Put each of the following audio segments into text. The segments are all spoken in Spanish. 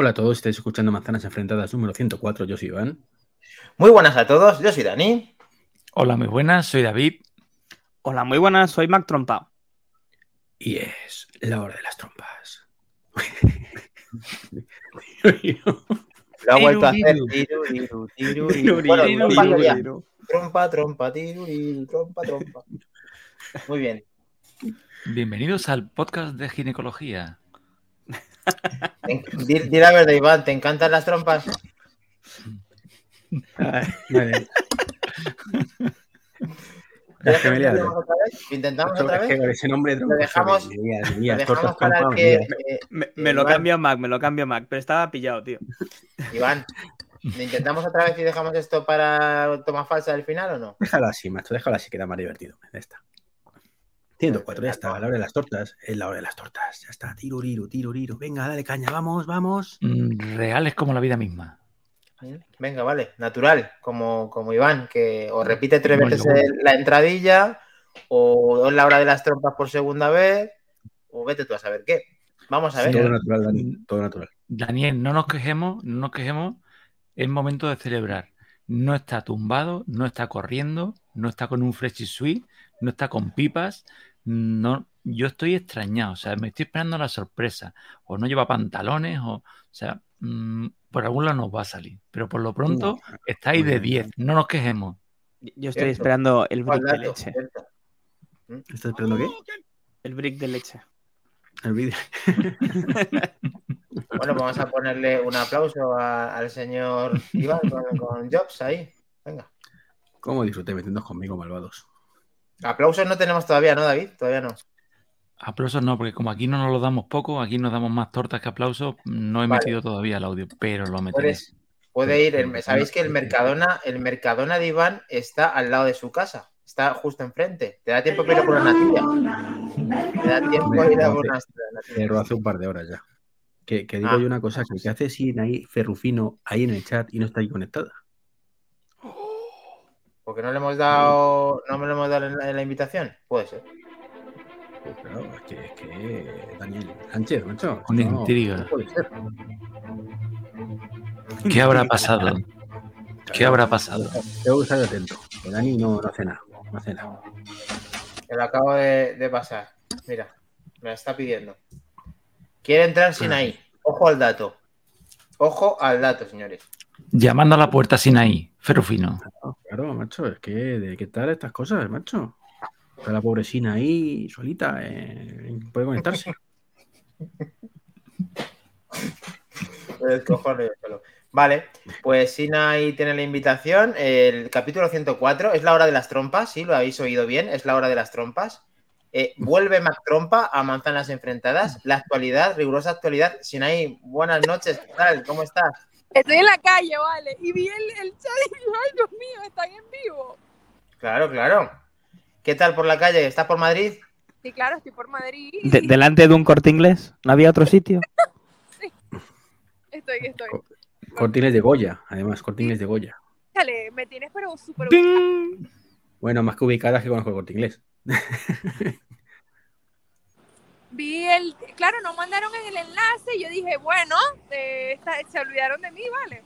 Hola a todos, estáis escuchando Manzanas Enfrentadas número 104, yo soy Iván. Muy buenas a todos, yo soy Dani. Hola, muy buenas, soy David. Hola, muy buenas, soy Mac Trompa. Y es la hora de las trompas. Lo ha vuelto a hacer. Tiru, tiru, tiru, tiru. Bueno, Tiru, trompa, trompa, trompa, tiru, trompa, trompa. Muy bien. Bienvenidos al podcast de ginecología. Di, di la verdad, Iván, ¿te encantan las trompas? Ay, vale. Es que me liado. ¿Intentamos otra vez? Ese nombre de trompa, dejamos- me me Lo tortas dejamos para trompa, el me que... lía. eh, Me, me lo Iván, cambio Mac, me lo cambio Mac, pero estaba pillado, tío. Iván, ¿lo intentamos otra vez y dejamos esto para toma falsa del final o no? Déjalo así, macho, déjalo así, queda más divertido. Ya está. 104, ya está, a la hora de las tortas. Es la hora de las tortas, ya está. Tiruriru, tiruriru. Venga, dale caña, vamos, vamos. Mm, Reales como la vida misma. Venga, vale, natural, como, como Iván, que o repite tres veces el- la entradilla, o es la hora de las trompas por segunda vez, o vete tú a saber qué. Vamos a ver. Todo natural, Dani, todo natural. Daniel, no nos quejemos, no nos quejemos. Es momento de celebrar. No está tumbado, no está corriendo, no está con un Freshie Sweet, no está con pipas. No, yo estoy extrañado, o sea, me estoy esperando la sorpresa. O no lleva pantalones, o, o sea, mm, por algún lado nos va a salir. Pero por lo pronto está ahí de 10, no nos quejemos. Yo estoy Cierto. esperando el ¿Cuál brick de leche. Cierto. ¿Estás esperando qué? El brick de leche. El vídeo. Bueno, pues vamos a ponerle un aplauso a- al señor Iván con, con Jobs ahí. Venga. ¿Cómo disfruté metiendo conmigo, malvados? Aplausos no tenemos todavía, ¿no, David? Todavía no. Aplausos no, porque como aquí no nos lo damos poco, aquí nos damos más tortas que aplausos, no he Vale. metido todavía el audio, pero lo meteré. Puede ir. el- Sabéis que el Mercadona, el Mercadona de Iván está al lado de su casa. Está justo enfrente. Te da tiempo que ir a por una natilla. Te da tiempo a ir a por una natilla. Pero hace un par de horas ya. Que, que digo Ah. yo una cosa, que, que hace sin ahí Ferrufino ahí en el chat y no está ahí conectada. Porque no le hemos dado, no me lo hemos dado en la, en la invitación. Puede ser. Pues claro, es que, es que Daniel Sánchez, macho. Con no, intriga. no puede ser. ¿Qué habrá pasado? ¿Qué habrá pasado? Tengo que estar atento. Dani no, no hace nada. No hace nada. Me lo acabo de, de pasar. Mira, me la está pidiendo. Quiere entrar sin ahí. Ojo al dato. Ojo al dato, señores. Llamando a la puerta sin ahí, Ferrufino. Claro, macho, es que de qué tal estas cosas, macho. Está la pobrecina ahí solita, eh, puede conectarse. Vale, pues Sina ahí tiene la invitación. El capítulo 104 es la hora de las trompas, sí, lo habéis oído bien, es la hora de las trompas. Eh, vuelve Mac Trompa a Manzanas Enfrentadas. La actualidad, rigurosa actualidad. Sinaí, buenas noches, ¿qué tal? ¿Cómo estás? Estoy en la calle, vale. Y vi el, el chat y ay, Dios mío, están en vivo. Claro, claro. ¿Qué tal por la calle? ¿Estás por Madrid? Sí, claro, estoy por Madrid. De- delante de un corte inglés. ¿No había otro sitio? Estoy, estoy. Cortines de Goya, además, cortines de Goya. Dale, me tienes pero súper. Bueno, más que ubicadas que conozco el corte inglés. Vi el. Claro, no mandaron el enlace y yo dije, bueno, eh, está- se olvidaron de mí, vale.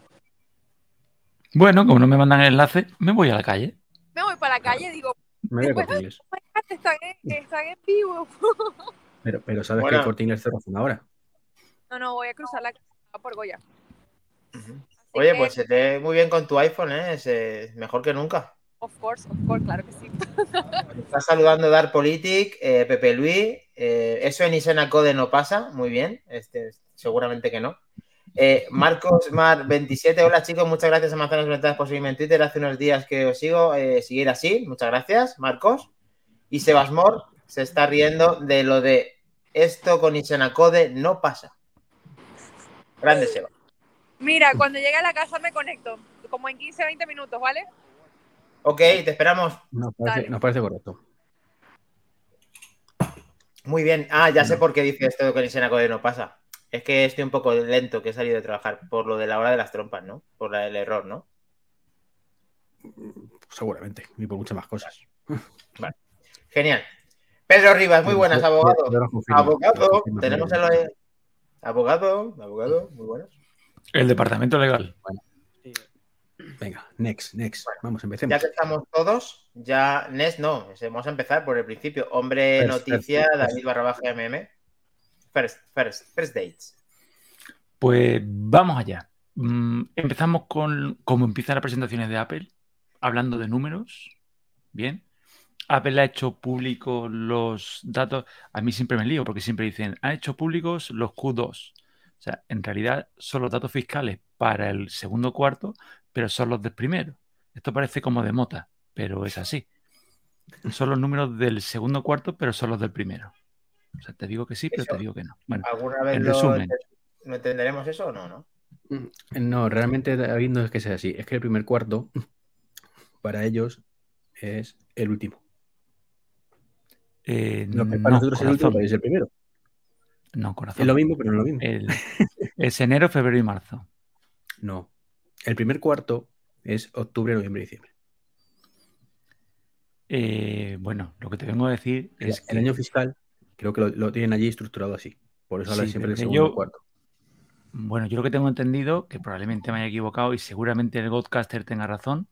Bueno, como no me mandan el enlace, me voy a la calle. Me voy para la calle digo, Me voy al corte inglés. "Oh my God, están en, están en vivo. Pero, pero sabes Bueno. que el inglés cerró hace una hora. No, no, voy a cruzar la calle por Goya. Oye, que, pues se te ve muy bien con tu iPhone, ¿eh? Es eh, mejor que nunca. Of course, of course, claro que sí. Estás saludando Dar Politic, eh, Pepe Luis. Eh, eso en Isena Code no pasa, muy bien. Este, seguramente que no. Eh, Marcos Mar 27, hola chicos, muchas gracias a Manzanas Ventanas por seguirme en Twitter. Hace unos días que os sigo, eh, seguir así, muchas gracias, Marcos. Y Sebas Mor se está riendo de lo de esto con Isena Code no pasa. Grande Sebas. Mira, cuando llegue a la casa me conecto, como en 15, 20 minutos, ¿vale? Ok, te esperamos. Nos parece, Dale. nos parece correcto. Muy bien. Ah, ya sé por qué dice esto de que Isena Code no pasa. Es que estoy un poco lento que he salido de trabajar por lo de la hora de las trompas, ¿no? Por la del error, ¿no? Seguramente, y por muchas más cosas. Genial. Pedro Rivas, muy buenas, abogado. Abogado, tenemos lo el abogado, abogado, muy buenos. El departamento legal. Venga, next, next. Vamos, Ya empecemos. que estamos todos, ya. Nes, no, vamos a empezar por el principio. Hombre, First, noticia, first, David barra baja MM. First, first, first dates. Pues vamos allá. Mm, empezamos con cómo empiezan las presentaciones de Apple, hablando de números. Bien. Apple ha hecho públicos los datos. A mí siempre me lío porque siempre dicen, ha hecho públicos los Q2. O sea, en realidad son los datos fiscales para el segundo cuarto, pero son los del primero. Esto parece como de mota, pero es así. Son los números del segundo cuarto, pero son los del primero. O sea, te digo que sí, pero Eso. te digo que no. Bueno, ¿Alguna vez en lo, resumen. lo entenderemos eso o no? no? Mm, No, realmente David no es que sea así. Es que el primer cuarto, para ellos, es el último. eh, Lo que para no, nosotros es el último, corazón. es el primero. No, corazón. Es lo mismo, pero no lo mismo. El- es enero, febrero y marzo. No. El primer cuarto es octubre, noviembre y diciembre. Eh, bueno, lo que te vengo a decir El, es el que año fiscal creo que lo, lo tienen allí estructurado así. Por eso hablan Sí, siempre del segundo yo- cuarto. Bueno, yo lo que tengo entendido, que probablemente me haya equivocado y seguramente el Godcaster tenga razón,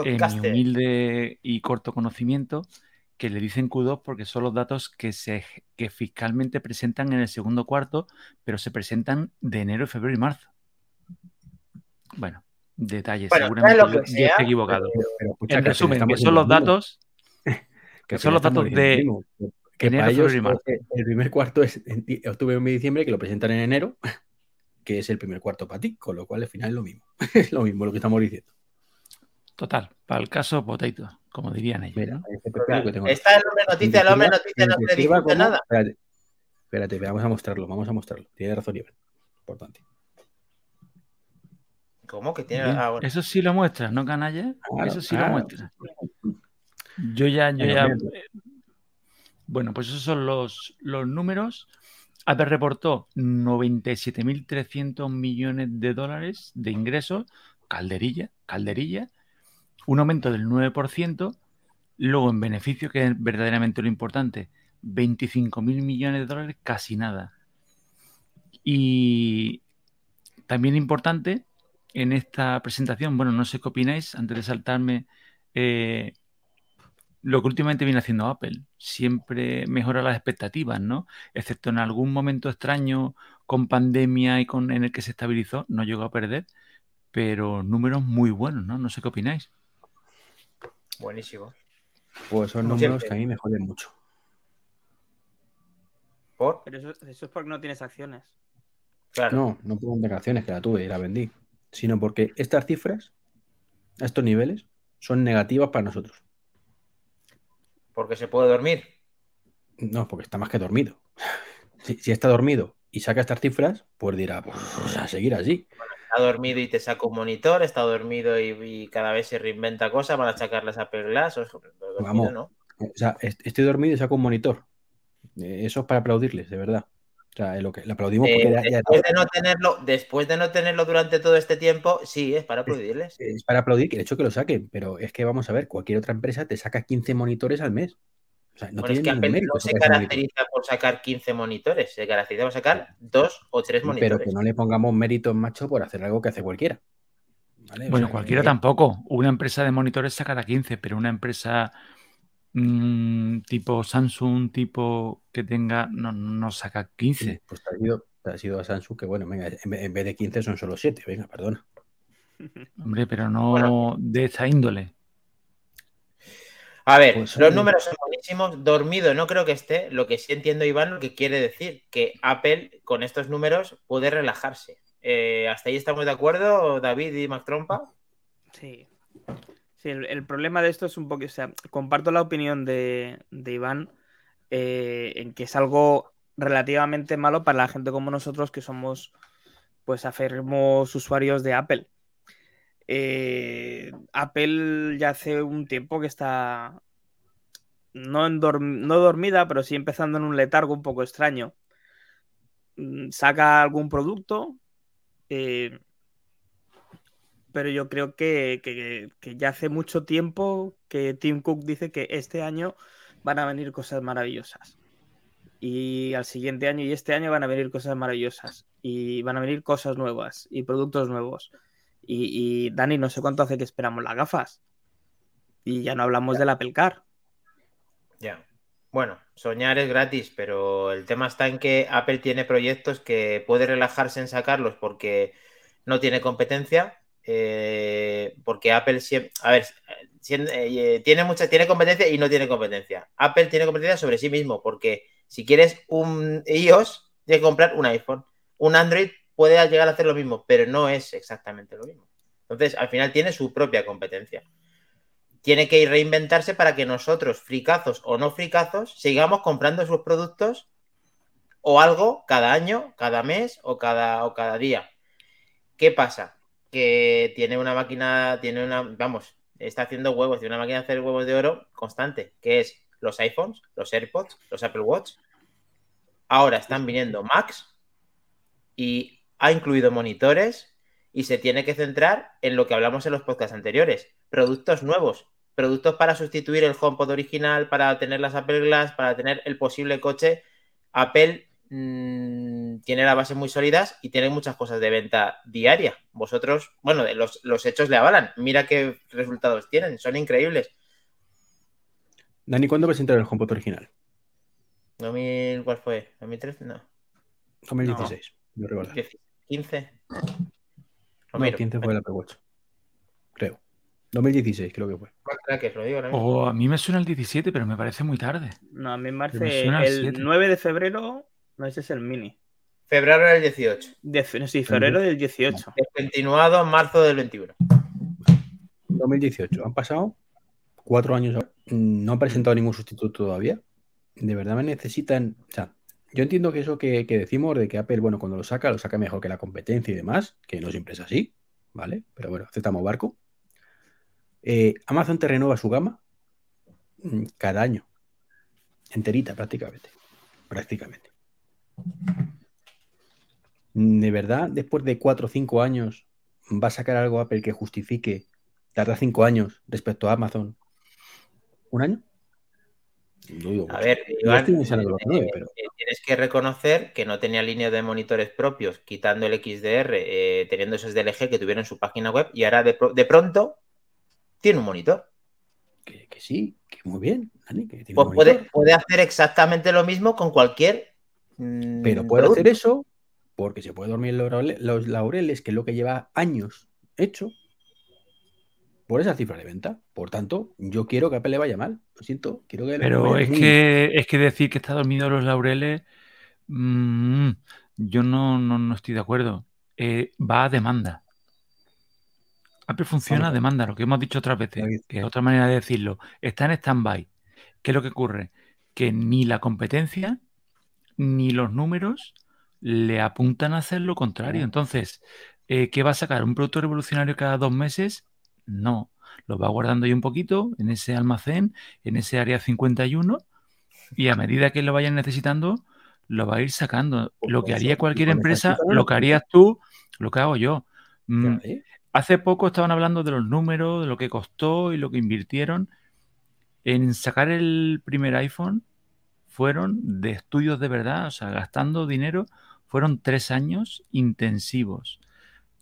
en mi Godcaster. humilde y corto conocimiento, que le dicen Q2 porque son los datos que, se, que fiscalmente presentan en el segundo cuarto, pero se presentan de enero, febrero y marzo. Bueno, detalles, Bueno, seguramente yo, que yo sea, esté equivocado. Pero, pero escucha, En resumen, que son los datos, que son los datos de. Que enero, para ellos el primer cuarto es en octubre, y diciembre, que lo presentan en enero, que es el primer cuarto para ti, con lo cual al final es lo mismo. es lo mismo lo que estamos diciendo. Total, para el caso potato, como dirían ellos. Mira, ¿no? este que tengo. Está el hombre noticia, el hombre noticia no Escriba discute nada. Espérate, espérate, vamos a mostrarlo, vamos a mostrarlo. Tiene razón, Iván. Importante. ¿Cómo que tiene? Ah, bueno. Eso sí lo muestra, ¿no, canalla? Claro, Eso sí claro. lo muestra. Yo ya, yo ya. eh, Bueno, pues esos son los, los números. Apple reportó 97.300 millones de dólares de ingresos, calderilla, calderilla, un aumento del 9%. Luego, en beneficio, que es verdaderamente lo importante, 25.000 millones de dólares, casi nada. Y también importante en esta presentación, bueno, no sé qué opináis, antes de saltarme, eh, lo que últimamente viene haciendo Apple. Siempre mejora las expectativas, ¿no? Excepto en algún momento extraño con pandemia y con en el que se estabilizó, no llegó a perder, pero números muy buenos, ¿no? No sé qué opináis. Buenísimo. Pues son Como números siempre. que a mí me joden mucho. ¿Por? Pero eso, eso es porque no tienes acciones. Claro. No, no por vacaciones que la tuve y la vendí, sino porque estas cifras, a estos niveles, son negativas para nosotros. Porque se puede dormir. No, porque está más que dormido. Si, si está dormido y saca estas cifras, pues dirá, pues a seguir así. Está dormido y te saca un monitor, está dormido y, y cada vez se reinventa cosas para sacarlas a Glass. O, dormido, Vamos. ¿no? O sea, est- estoy dormido y saco un monitor. Eh, Eso es para aplaudirles, de verdad. O sea, es lo que le aplaudimos Eh, porque ya- ya- después, de no tenerlo, después de no tenerlo durante todo este tiempo, sí, es para aplaudirles. es para aplaudir que el hecho que lo saquen, pero es que vamos a ver, cualquier otra empresa te saca 15 monitores al mes. O sea, no bueno, es que tiene ningún Apple mérito no se caracteriza por sacar 15 monitores, se caracteriza por sacar dos o tres Pero monitores. que no le pongamos méritos, macho, por hacer algo que hace cualquiera. ¿Vale? O Bueno, sea, cualquiera que- tampoco. Una empresa de monitores sacará 15, pero una empresa mm, tipo Samsung, tipo que tenga, no, no saca 15. Pues te has ido, te has ido a Samsung, que bueno, venga, en vez en vez de 15 son solo 7, venga, perdona. Hombre, pero no Bueno. de esta índole. A ver, Pues, los sí. números son buenísimos. Dormido no creo que esté. Lo que sí entiendo, Iván, lo que quiere decir, que Apple con estos números puede relajarse. Eh, ¿Hasta ahí estamos de acuerdo, David y Mac Trompa? Sí. Sí, el, problema de esto es un poco, o sea, comparto la opinión de, Iván eh, en que es algo relativamente malo para la gente como nosotros que somos, pues, aférrimos usuarios de Apple. Eh, Apple ya hace un tiempo que está no, no dormida, pero sí empezando en un letargo un poco extraño. Mm, Saca algún producto, eh, pero yo creo que, que- que ya hace mucho tiempo que Tim Cook dice que este año van a venir cosas maravillosas. Y al siguiente año y este año van a venir cosas maravillosas. y van a venir cosas nuevas y productos nuevos. Y, y Dani, no sé cuánto hace que esperamos las gafas. Y ya no hablamos del Apple Car. Ya. Bueno, soñar es gratis, pero el tema está en que Apple tiene proyectos que puede relajarse en sacarlos porque no tiene competencia. Eh, porque Apple siempre. A ver, eh, tiene mucha, tiene competencia y no tiene competencia. Apple tiene competencia sobre sí mismo, porque si quieres un iOS, tienes que comprar un iPhone. Un Android puede llegar a hacer lo mismo, pero no es exactamente lo mismo. Entonces, al final tiene su propia competencia tiene que reinventarse para que nosotros, fricazos o no fricazos, sigamos comprando sus productos o algo cada año, cada mes o cada, o cada día. ¿Qué pasa? Que tiene una máquina, tiene una, vamos, está haciendo huevos, tiene una máquina de hacer huevos de oro constante, que es los iPhones, los AirPods, los Apple Watch. Ahora están viniendo Macs y ha incluido monitores y se tiene que centrar en lo que hablamos en los podcasts anteriores, productos nuevos, productos para sustituir el HomePod original, para tener las Apple Glass, para tener el posible coche. Apple mmm, tiene las bases muy sólidas y tiene muchas cosas de venta diaria. Vosotros, bueno, los, los hechos le avalan. Mira qué resultados tienen, son increíbles. Dani, ¿cuándo presentaron el HomePod original? 2000, ¿Cuál fue? ¿2013? No. 2016, no recuerdo. 15. Lo No, miro. 15 fue el Apple Watch. Creo. 2016 creo que fue. ¿Cuál será que os lo digo ahora mismo? O a mí me suena el 17, pero me parece muy tarde. No, a mí me parece el siete. 9 de febrero. No, ese es el mini. Febrero del 18. De, sí, febrero del 18. Descontinuado en marzo del 21. 2018. Han pasado cuatro años. ahora. No han presentado ningún sustituto todavía. De verdad me necesitan. O sea, yo entiendo que eso que, que decimos de que Apple, bueno, cuando lo saca, lo saca mejor que la competencia y demás, que no siempre es así, ¿vale? Pero bueno, aceptamos barco. Eh, Amazon te renueva su gama mm, cada año. Enterita, prácticamente. Prácticamente. ¿De verdad, después de cuatro o cinco años, va a sacar algo Apple que justifique tardar cinco años respecto a Amazon? ¿Un año? No digo A ver, Iván, eh, pero eh, tienes que reconocer que no tenía línea de monitores propios, quitando el XDR, eh, teniendo esos DLG que tuvieron en su página web, y ahora de, pro- de pronto tiene un monitor. que, que sí, que muy bien, Dani, que tiene Pues un puede, monitor. puede hacer exactamente lo mismo con cualquier. Mm, Pero puede producto. hacer eso porque se puede dormir los laurele- los laureles, que es lo que lleva años hecho, por esa cifra de venta. Por tanto, yo quiero que Apple le vaya mal. Lo siento, quiero que le Pero es que, es que decir que está dormido los laureles, mm, yo no, no, no estoy de acuerdo. Eh, va a demanda. Apple funciona a demanda, lo que hemos dicho otras veces, que es otra manera de decirlo. Está en stand-by. ¿Qué es lo que ocurre? Que ni la competencia ni los números le apuntan a hacer lo contrario. Entonces, eh, ¿qué va a sacar? ¿Un producto revolucionario cada dos meses? No. Lo va guardando ahí un poquito en ese almacén, en ese área 51, y a medida que lo vayan necesitando, lo va a ir sacando. Pues Lo que haría cualquier empresa, lo que harías tú, lo que hago yo. Mm. Hace poco estaban hablando de los números, de lo que costó y lo que invirtieron en sacar el primer iPhone. Fueron de estudios de verdad, o sea, gastando dinero, fueron tres años intensivos.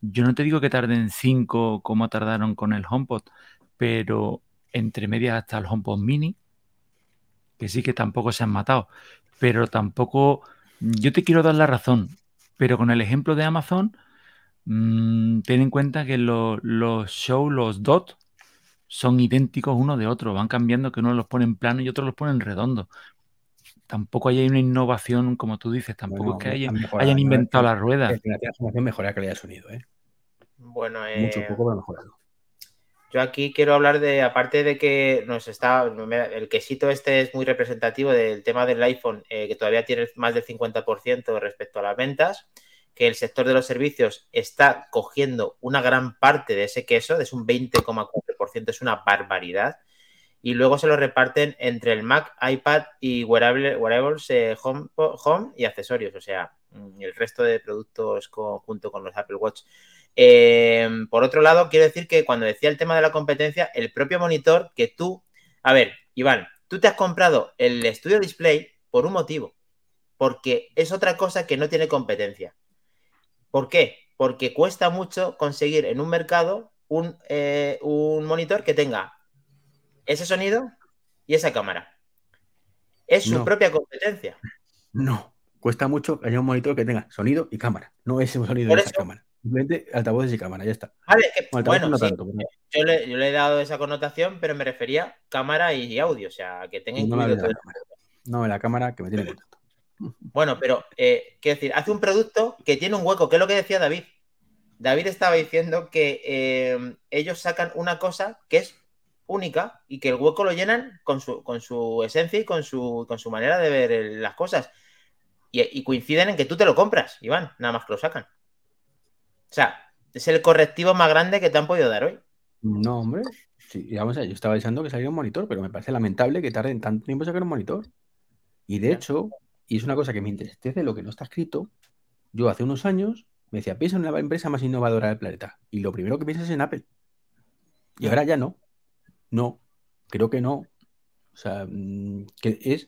Yo no te digo que tarden cinco como tardaron con el HomePod, pero entre medias hasta el HomePod Mini, que sí que tampoco se han matado, pero tampoco, yo te quiero dar la razón, pero con el ejemplo de Amazon, Mm, ten en cuenta que lo- los shows, los DOT, son idénticos uno de otro. Van cambiando que uno los pone en plano y otros los ponen redondos. Tampoco hay una innovación, como tú dices, tampoco Bueno, es que hayan, mejorado, hayan ¿no? inventado la rueda. La transformación mejora la calidad de sonido, ¿eh? Bueno, Mucho eh, poco, pero mejorado. Yo aquí quiero hablar de, aparte de que nos está, el quesito este es muy representativo del tema del iPhone, eh, que todavía tiene más del 50% respecto a las ventas, que el sector de los servicios está cogiendo una gran parte de ese queso, es un 20,4%, es una barbaridad, y luego se lo reparten entre el Mac, iPad y wearable- wearables, home, home y accesorios, o sea, mm, el resto de productos junto con los Apple Watch. Eh, por otro lado, quiero decir que cuando decía el tema de la competencia, el propio monitor que tú, a ver, Iván, tú te has comprado el Studio Display por un motivo, porque es otra cosa que no tiene competencia. ¿Por qué? Porque cuesta mucho conseguir en un mercado un, eh, un monitor que tenga ese sonido y esa cámara. Es su No. propia competencia. No, cuesta mucho que haya un monitor que tenga sonido y cámara. No ese sonido Por y esa cámara. Simplemente altavoces y cámara, ya está. Vale, que- Bueno, no sí, tanto, pero yo, le, yo le he dado esa connotación, pero me refería cámara y audio, o sea, que tenga no incluido de todo la cámara. No, la cámara que me tiene contento. Bueno, pero eh, quiero decir, hace un producto que tiene un hueco, que es lo que decía David. David estaba diciendo que eh, ellos sacan una cosa que es única y que el hueco lo llenan con su, con su esencia y con su, con su manera de ver el- las cosas. Y, y coinciden en que tú te lo compras, Iván, nada más que lo sacan. O sea, es el correctivo más grande que te han podido dar hoy. No, hombre. Sí, vamos a ver, yo estaba deseando que saliera un monitor, pero me parece lamentable que tarden tanto tiempo en sacar un monitor. Y de hecho, y es una cosa que me entristece lo que no está escrito, yo hace unos años me decía, piensa en la empresa más innovadora del planeta. Y lo primero que piensas es en Apple. Y ahora ya no. No, creo que no. O sea, mm, que es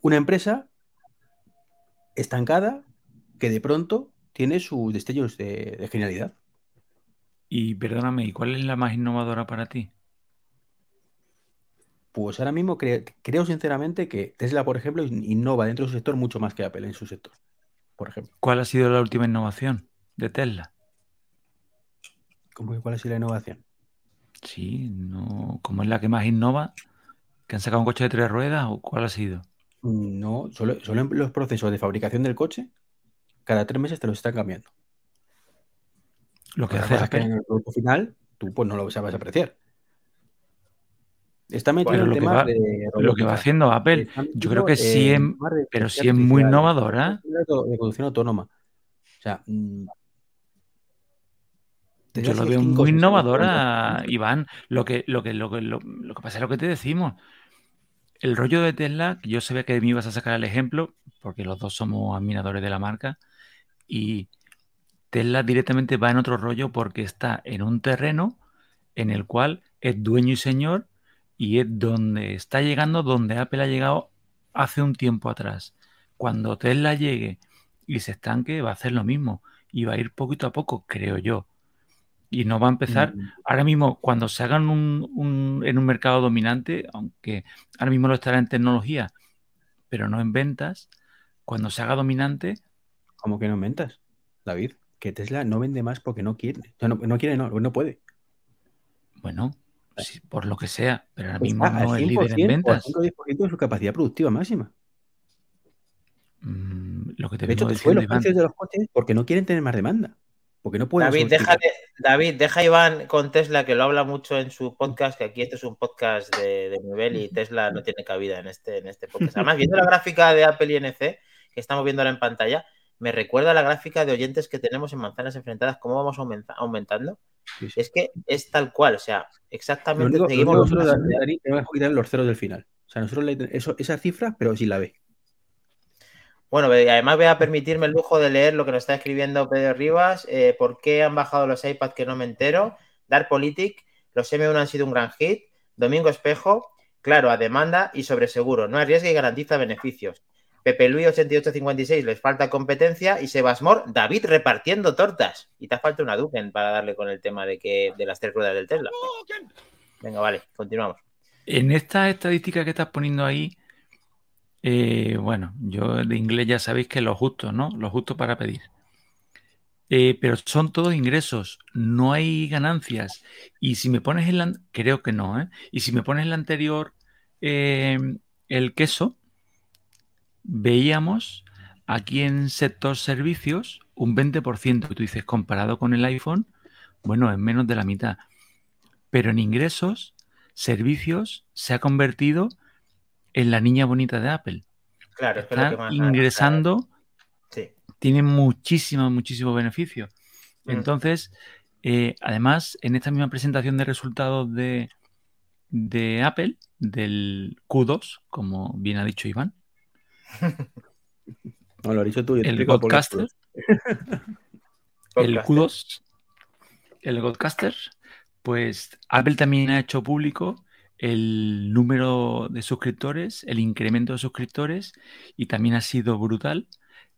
una empresa estancada que de pronto tiene sus destellos de, de genialidad. Y perdóname, ¿y cuál es la más innovadora para ti? Pues ahora mismo cre- creo sinceramente que Tesla, por ejemplo, in- innova dentro de su sector mucho más que Apple en su sector. Por ejemplo. ¿Cuál ha sido la última innovación de Tesla? ¿Cómo que cuál ha sido la innovación? Sí, no, ¿cómo es la que más innova? ¿Que han sacado un coche de tres ruedas o cuál ha sido? No, solo, solo en los procesos de fabricación del coche, cada tres meses te los están cambiando. Lo que hace es que en el producto final tú pues no lo sabes apreciar. Está metido en lo que temas va- de Lo que va haciendo Apple, yo creo que sí es, pero sí es muy innovadora. de conducción autónoma. O sea, mm, Yo lo veo muy años, innovadora, Iván. Lo que, lo que, lo que, lo, lo que pasa es lo que te decimos. El rollo de Tesla, yo sabía que me ibas a sacar el ejemplo, porque los dos somos admiradores de la marca, y Tesla directamente va en otro rollo porque está en un terreno en el cual es dueño y señor y es donde está llegando donde Apple ha llegado hace un tiempo atrás. Cuando Tesla llegue y se estanque, va a hacer lo mismo y va a ir poquito a poco, creo yo. Y no va a empezar Mm, ahora mismo, cuando se hagan un, un- en un mercado dominante, aunque ahora mismo lo estará en tecnología, pero no en ventas, cuando se haga dominante, ¿Cómo que no mentas, David? Que Tesla no vende más porque no quiere. No, no quiere, no, no puede. bueno, sí, por lo que sea, pero ahora Está mismo no es líder en 100% o al ventas. 5 o 10% de su capacidad productiva máxima. Mm, lo que te De hecho, te suben los precios de los coches porque no quieren tener más demanda. Porque no pueden David, deja, David, deja a Iván con Tesla, que lo habla mucho en su podcast, que aquí este es un podcast de, de nivel y Tesla no tiene cabida en este, en este podcast. Además, viendo la gráfica de Apple y NC, que estamos viendo ahora en pantalla, me recuerda a la gráfica de oyentes que tenemos en Manzanas Enfrentadas, cómo vamos aumenta- aumentando. Sí, sí. Es que es tal cual, o sea, Lo exactamente único, lo seguimos único los nosotros, mismos. Dani, tenemos que quitar los ceros del final. O sea, nosotros le, eso, esa cifra, pero sin la B. Bueno, además voy a permitirme el lujo de leer lo que nos está escribiendo Pedro Rivas. eh, ¿Por qué han bajado los iPads que no me entero? Dark Politic, los M1 han sido un gran hit. Domingo Espejo, claro, a demanda y sobre seguro. No arriesga y garantiza beneficios. Pepe Luis 8856, les falta competencia. Y Sebasmor, David repartiendo tortas. Y te falta una Duken para darle con el tema de que de las tres ruedas del Tesla. Venga, vale, continuamos. en esta estadística que estás poniendo ahí, eh, bueno, yo de inglés ya sabéis que lo justo, ¿no? Lo justo para pedir. Eh, pero son todos ingresos, no hay ganancias. Y si me pones en la, creo que no, ¿eh? Y si me pones en la anterior, eh, el queso, veíamos aquí en sector servicios un 20%. Y tú dices, comparado con el iPhone, bueno, es menos de la mitad. Pero en ingresos, servicios se ha convertido en la niña bonita de Apple. Claro, es que es más. ingresando Sí. tiene muchísimo, muchísimo beneficio. Mm. Entonces, eh, además, en esta misma presentación de resultados de, de Apple, del Q2, como bien ha dicho Iván, No, lo has dicho tú. yo el. Godcaster, el Podcast. Q2, el Godcaster, pues Apple también ha hecho público el número de suscriptores, el incremento de suscriptores, y también ha sido brutal.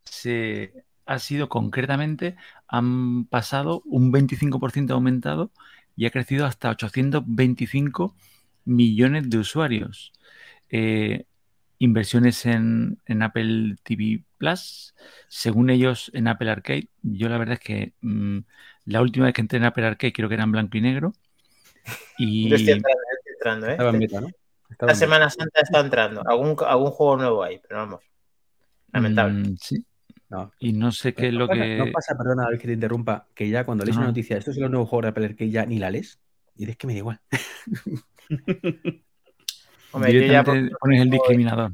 Se ha sido concretamente, han pasado un 25% aumentado y ha crecido hasta 825 millones de usuarios. Eh, inversiones en, en, Apple TV Plus, según ellos en Apple Arcade. Yo la verdad es que mmm, la última vez que entré en Apple Arcade creo que era en blanco y negro. Y... Yo estoy entrando, ¿eh? Estaba en beta, ¿no? Estaba La en Semana Santa está entrando. Algún, algún juego nuevo hay, pero vamos. Lamentable. Mm, sí. No. Y no sé qué es lo pasa, que. no pasa, perdona, a ver que te interrumpa, que ya cuando lees No, una no. noticia, esto es los nuevos juegos de Apple Arcade, ya ni la lees. Y dices que me da igual. Hombre, yo ya pones el discriminador.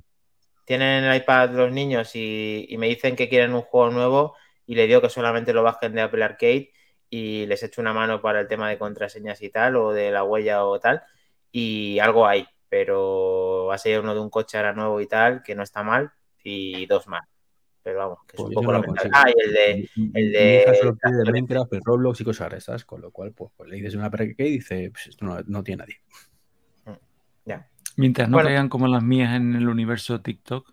tienen el iPad los niños y, y me dicen que quieren un juego nuevo y le digo que solamente lo bajen de Apple Arcade y les echo una mano para el tema de contraseñas y tal, o de la huella o tal, y algo hay, pero va a ser uno de un coche ahora nuevo y tal, que no está mal, y dos más. Pero vamos, que es Pues un poco no lo lamentable. Ah, y el de... El de- de Minecraft, el Roblox y cosas esas, con lo cual, pues, pues le dices una Apple Arcade y dice, pues esto no, no tiene nadie. Ya. Mientras no Bueno. caigan como las mías en el universo TikTok.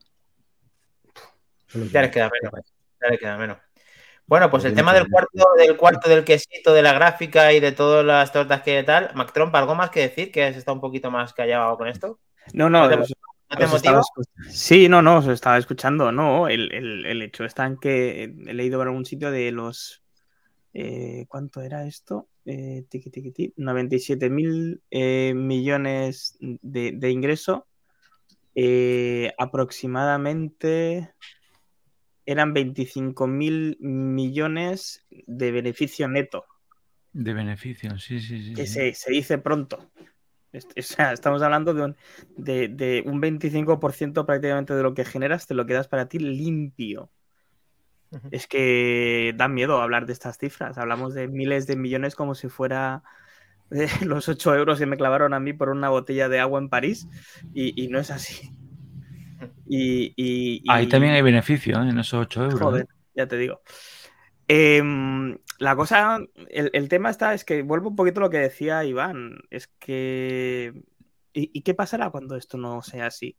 Ya les que- queda menos. Ya le queda menos. Bueno, pues el tema del cuarto, del cuarto del quesito, de la gráfica y de todas las tortas que tal. Mac Trump, ¿algo más que decir? ¿Que has estado un poquito más callado con esto? No, no, ¿No te- os- ¿No te motiva? Sí, no, no, os estaba escuchando. No, el, el- el hecho está en que he leído en algún sitio de los. eh, ¿Cuánto era esto? Eh, tiqui, tiqui, ti, 97 mil eh, millones de, de ingreso. Eh, aproximadamente eran 25 mil millones de beneficio neto. De beneficios, sí, sí, sí. que sí. se, se dice pronto. O sea, estamos hablando de un, de, de un 25% prácticamente de lo que generas, te lo quedas para ti limpio. Es que da miedo hablar de estas cifras. Hablamos de miles de millones como si fuera los 8 euros que me clavaron a mí por una botella de agua en París y, y no es así. Y, y- Ahí también hay beneficios ¿eh? en esos 8 euros. Joder, ¿eh? ya te digo. Em, la cosa, el, el tema está, es que vuelvo un poquito a lo que decía Iván. Es que. ¿Y, y qué pasará cuando esto no sea así?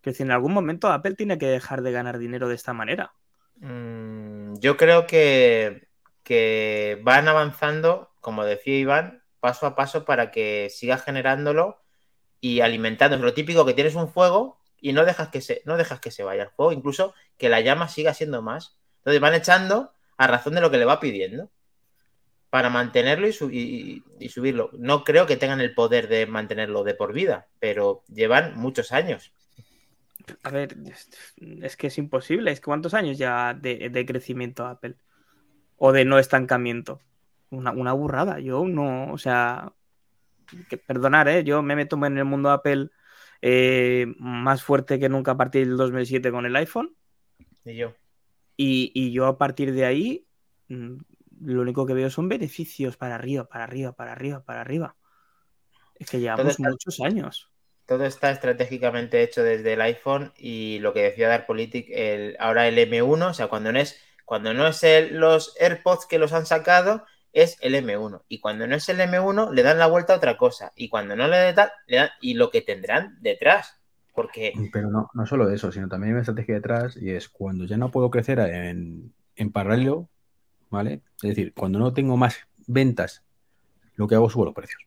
Que si en algún momento Apple tiene que dejar de ganar dinero de esta manera. Mm, yo creo que, que van avanzando, como decía Iván, paso a paso para que siga generándolo y alimentándose. Lo típico que tienes un fuego y no dejas que se, no dejas que se vaya el fuego, incluso que la llama siga siendo más. Entonces van echando a razón de lo que le va pidiendo para mantenerlo y, y- subirlo. No creo que tengan el poder de mantenerlo de por vida, pero llevan muchos años. A ver, es, que es imposible. Es ¿cuántos años ya de, de crecimiento Apple? O de no estancamiento. Una, una burrada. Yo no, o sea, que, perdonar, ¿eh? yo me meto en el mundo Apple eh, más fuerte que nunca a partir del 2007 con el iPhone. Y yo. Y, y yo a partir de ahí, mm, lo único que veo son beneficios para arriba, para arriba, para arriba, para arriba. Es que llevamos está- muchos años. Todo está estratégicamente hecho desde el iPhone y lo que decía Darpolitik, el, ahora el M1, o sea, cuando no es, cuando no es el- los AirPods que los han sacado, es el M1. Y cuando no es el M1, le dan la vuelta a otra cosa. Y cuando no le da tal, le dan, y lo que tendrán detrás. Porque Pero no, no solo eso, sino también hay una estrategia detrás y es cuando ya no puedo crecer en, en paralelo, ¿vale? Es decir, cuando no tengo más ventas, lo que hago es subo los precios.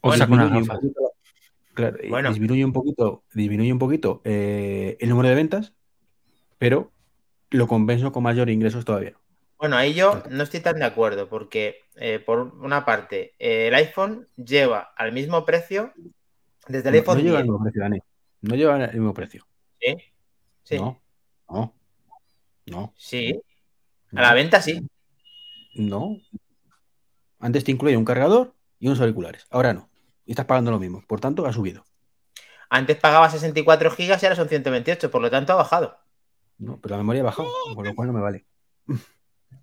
O Bueno, saca unas Disminuye un gafas. poquito la- claro, Bueno. disminuye un poquito, disminuye un poquito eh, el número de ventas, pero lo compenso con mayor ingresos todavía. Bueno, ahí yo no estoy tan de acuerdo, porque eh, por una parte, eh, el iPhone lleva al mismo precio desde el No, iPhone no lleva 10. el mismo precio, Dani. No lleva el mismo precio. ¿sí? Sí, No, no, no, sí. A la venta sí. no. Antes te incluía un cargador y unos auriculares. Ahora no. Y estás pagando lo mismo. Por tanto, ha subido. Antes pagaba 64 gigas y ahora son 128, por lo tanto ha bajado. No, pero la memoria ha bajado, con lo cual no me vale.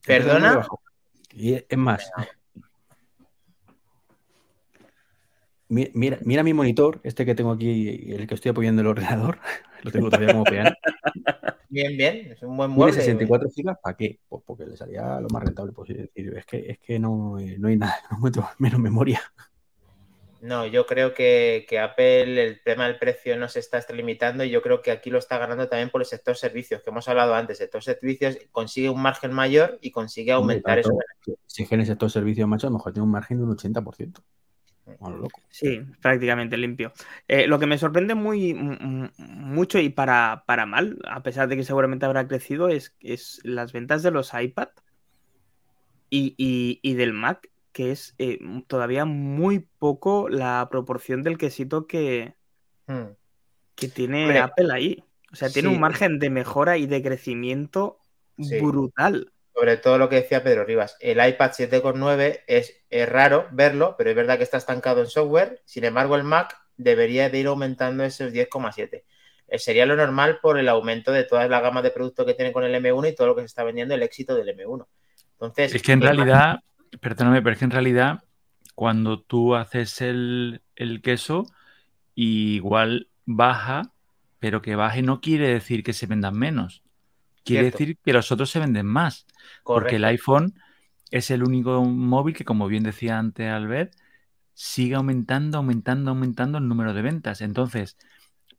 ¿Perdona? Y es más. Mi- Mira, mira mi monitor, este que tengo aquí, el que estoy apoyando el ordenador. Lo tengo todavía como peana. Bien, bien, es un buen mueble. 64 gigas, ¿para qué? Pues porque le salía lo más rentable posible. Es que, es que no, eh, no hay nada, no menos memoria. No, yo creo que, que, Apple, el tema del precio no se está limitando y yo creo que aquí lo está ganando también por el sector servicios, que hemos hablado antes. El sector servicios consigue un margen mayor y consigue aumentar eso. Si en el sector servicios, macho, a lo mejor tiene un margen de un 80%. Bueno, loco. Sí, prácticamente limpio. Eh, lo que me sorprende muy mucho y para, para, mal, a pesar de que seguramente habrá crecido, es, es las ventas de los iPad y, y, y del Mac que es eh, todavía muy poco la proporción del quesito que, hmm. que tiene Apple ahí. O sea, tiene un margen de mejora y de crecimiento brutal. Sobre todo lo que decía Pedro Rivas, el iPad 7,9 es, es raro verlo, pero es verdad que está estancado en software. Sin embargo, el Mac debería de ir aumentando esos 10,7. Eh, sería lo normal por el aumento de toda la gama de productos que tiene con el M1 y todo lo que se está vendiendo, el éxito del M1. Entonces, es que en realidad Perdóname, pero es que en realidad cuando tú haces el, queso, igual baja, pero que baje no quiere decir que se vendan menos. Quiere decir que los otros se venden más. Porque el iPhone es el único móvil que, como bien decía antes Albert, sigue aumentando, aumentando, aumentando el número de ventas. Entonces,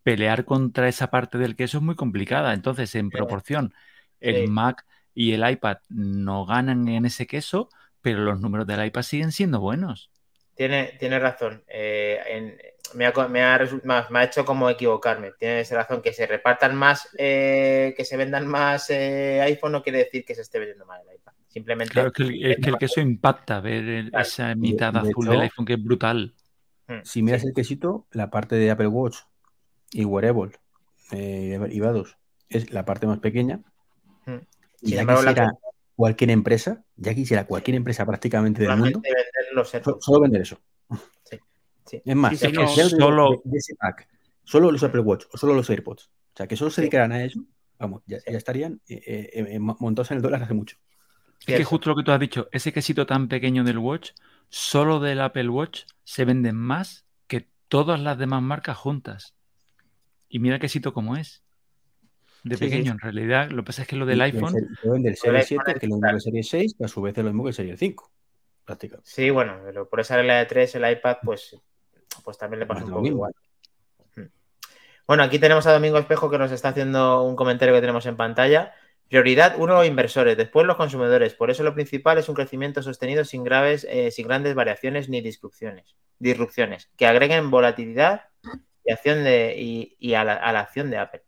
pelear contra esa parte del queso es muy complicada. Entonces, en proporción, el Mac y el iPad no ganan en ese queso, pero los números del iPad siguen siendo buenos. Tiene, tiene razón. Eh, me, ha, me, ha, hecho como equivocarme. Tienes razón. Que se repartan más, eh, que se vendan más eh, iPhone no quiere decir que se esté vendiendo más el iPad. Simplemente. Claro, que es que el queso impacta ver esa mitad azul del iPhone que es brutal. Hmm. Si miras el quesito, la parte de Apple Watch y Wearable y va2 es la parte más pequeña. Hmm. Sin embargo, la, cualquier empresa, ya quisiera cualquier empresa prácticamente del mundo, solo, vender eso. Es más, solo... solo los Apple Watch o solo los AirPods. O sea, que solo se dedicaran a eso, vamos, ya, estarían eh, eh, eh, montados en el dólar hace mucho. Es que justo lo que tú has dicho, ese quesito tan pequeño del Watch, solo del Apple Watch se venden más que todas las demás marcas juntas. Y mira el quesito como es de pequeño, en realidad. Lo que pasa es que lo del iPhone. del Serie 7, que lo mismo que el Serie 6, que a su vez es lo mismo que el Serie 5. Prácticamente. Sí, bueno, pero por esa regla de 3, el iPad, pues, pues también le pasa un poco igual. Hmm. Bueno, aquí tenemos a Domingo Espejo que nos está haciendo un comentario que tenemos en pantalla. Prioridad uno, inversores, después los consumidores. Por eso lo principal es un crecimiento sostenido sin graves, eh, sin grandes variaciones ni disrupciones, disrupciones que agreguen volatilidad y acción de, y, a la acción de Apple.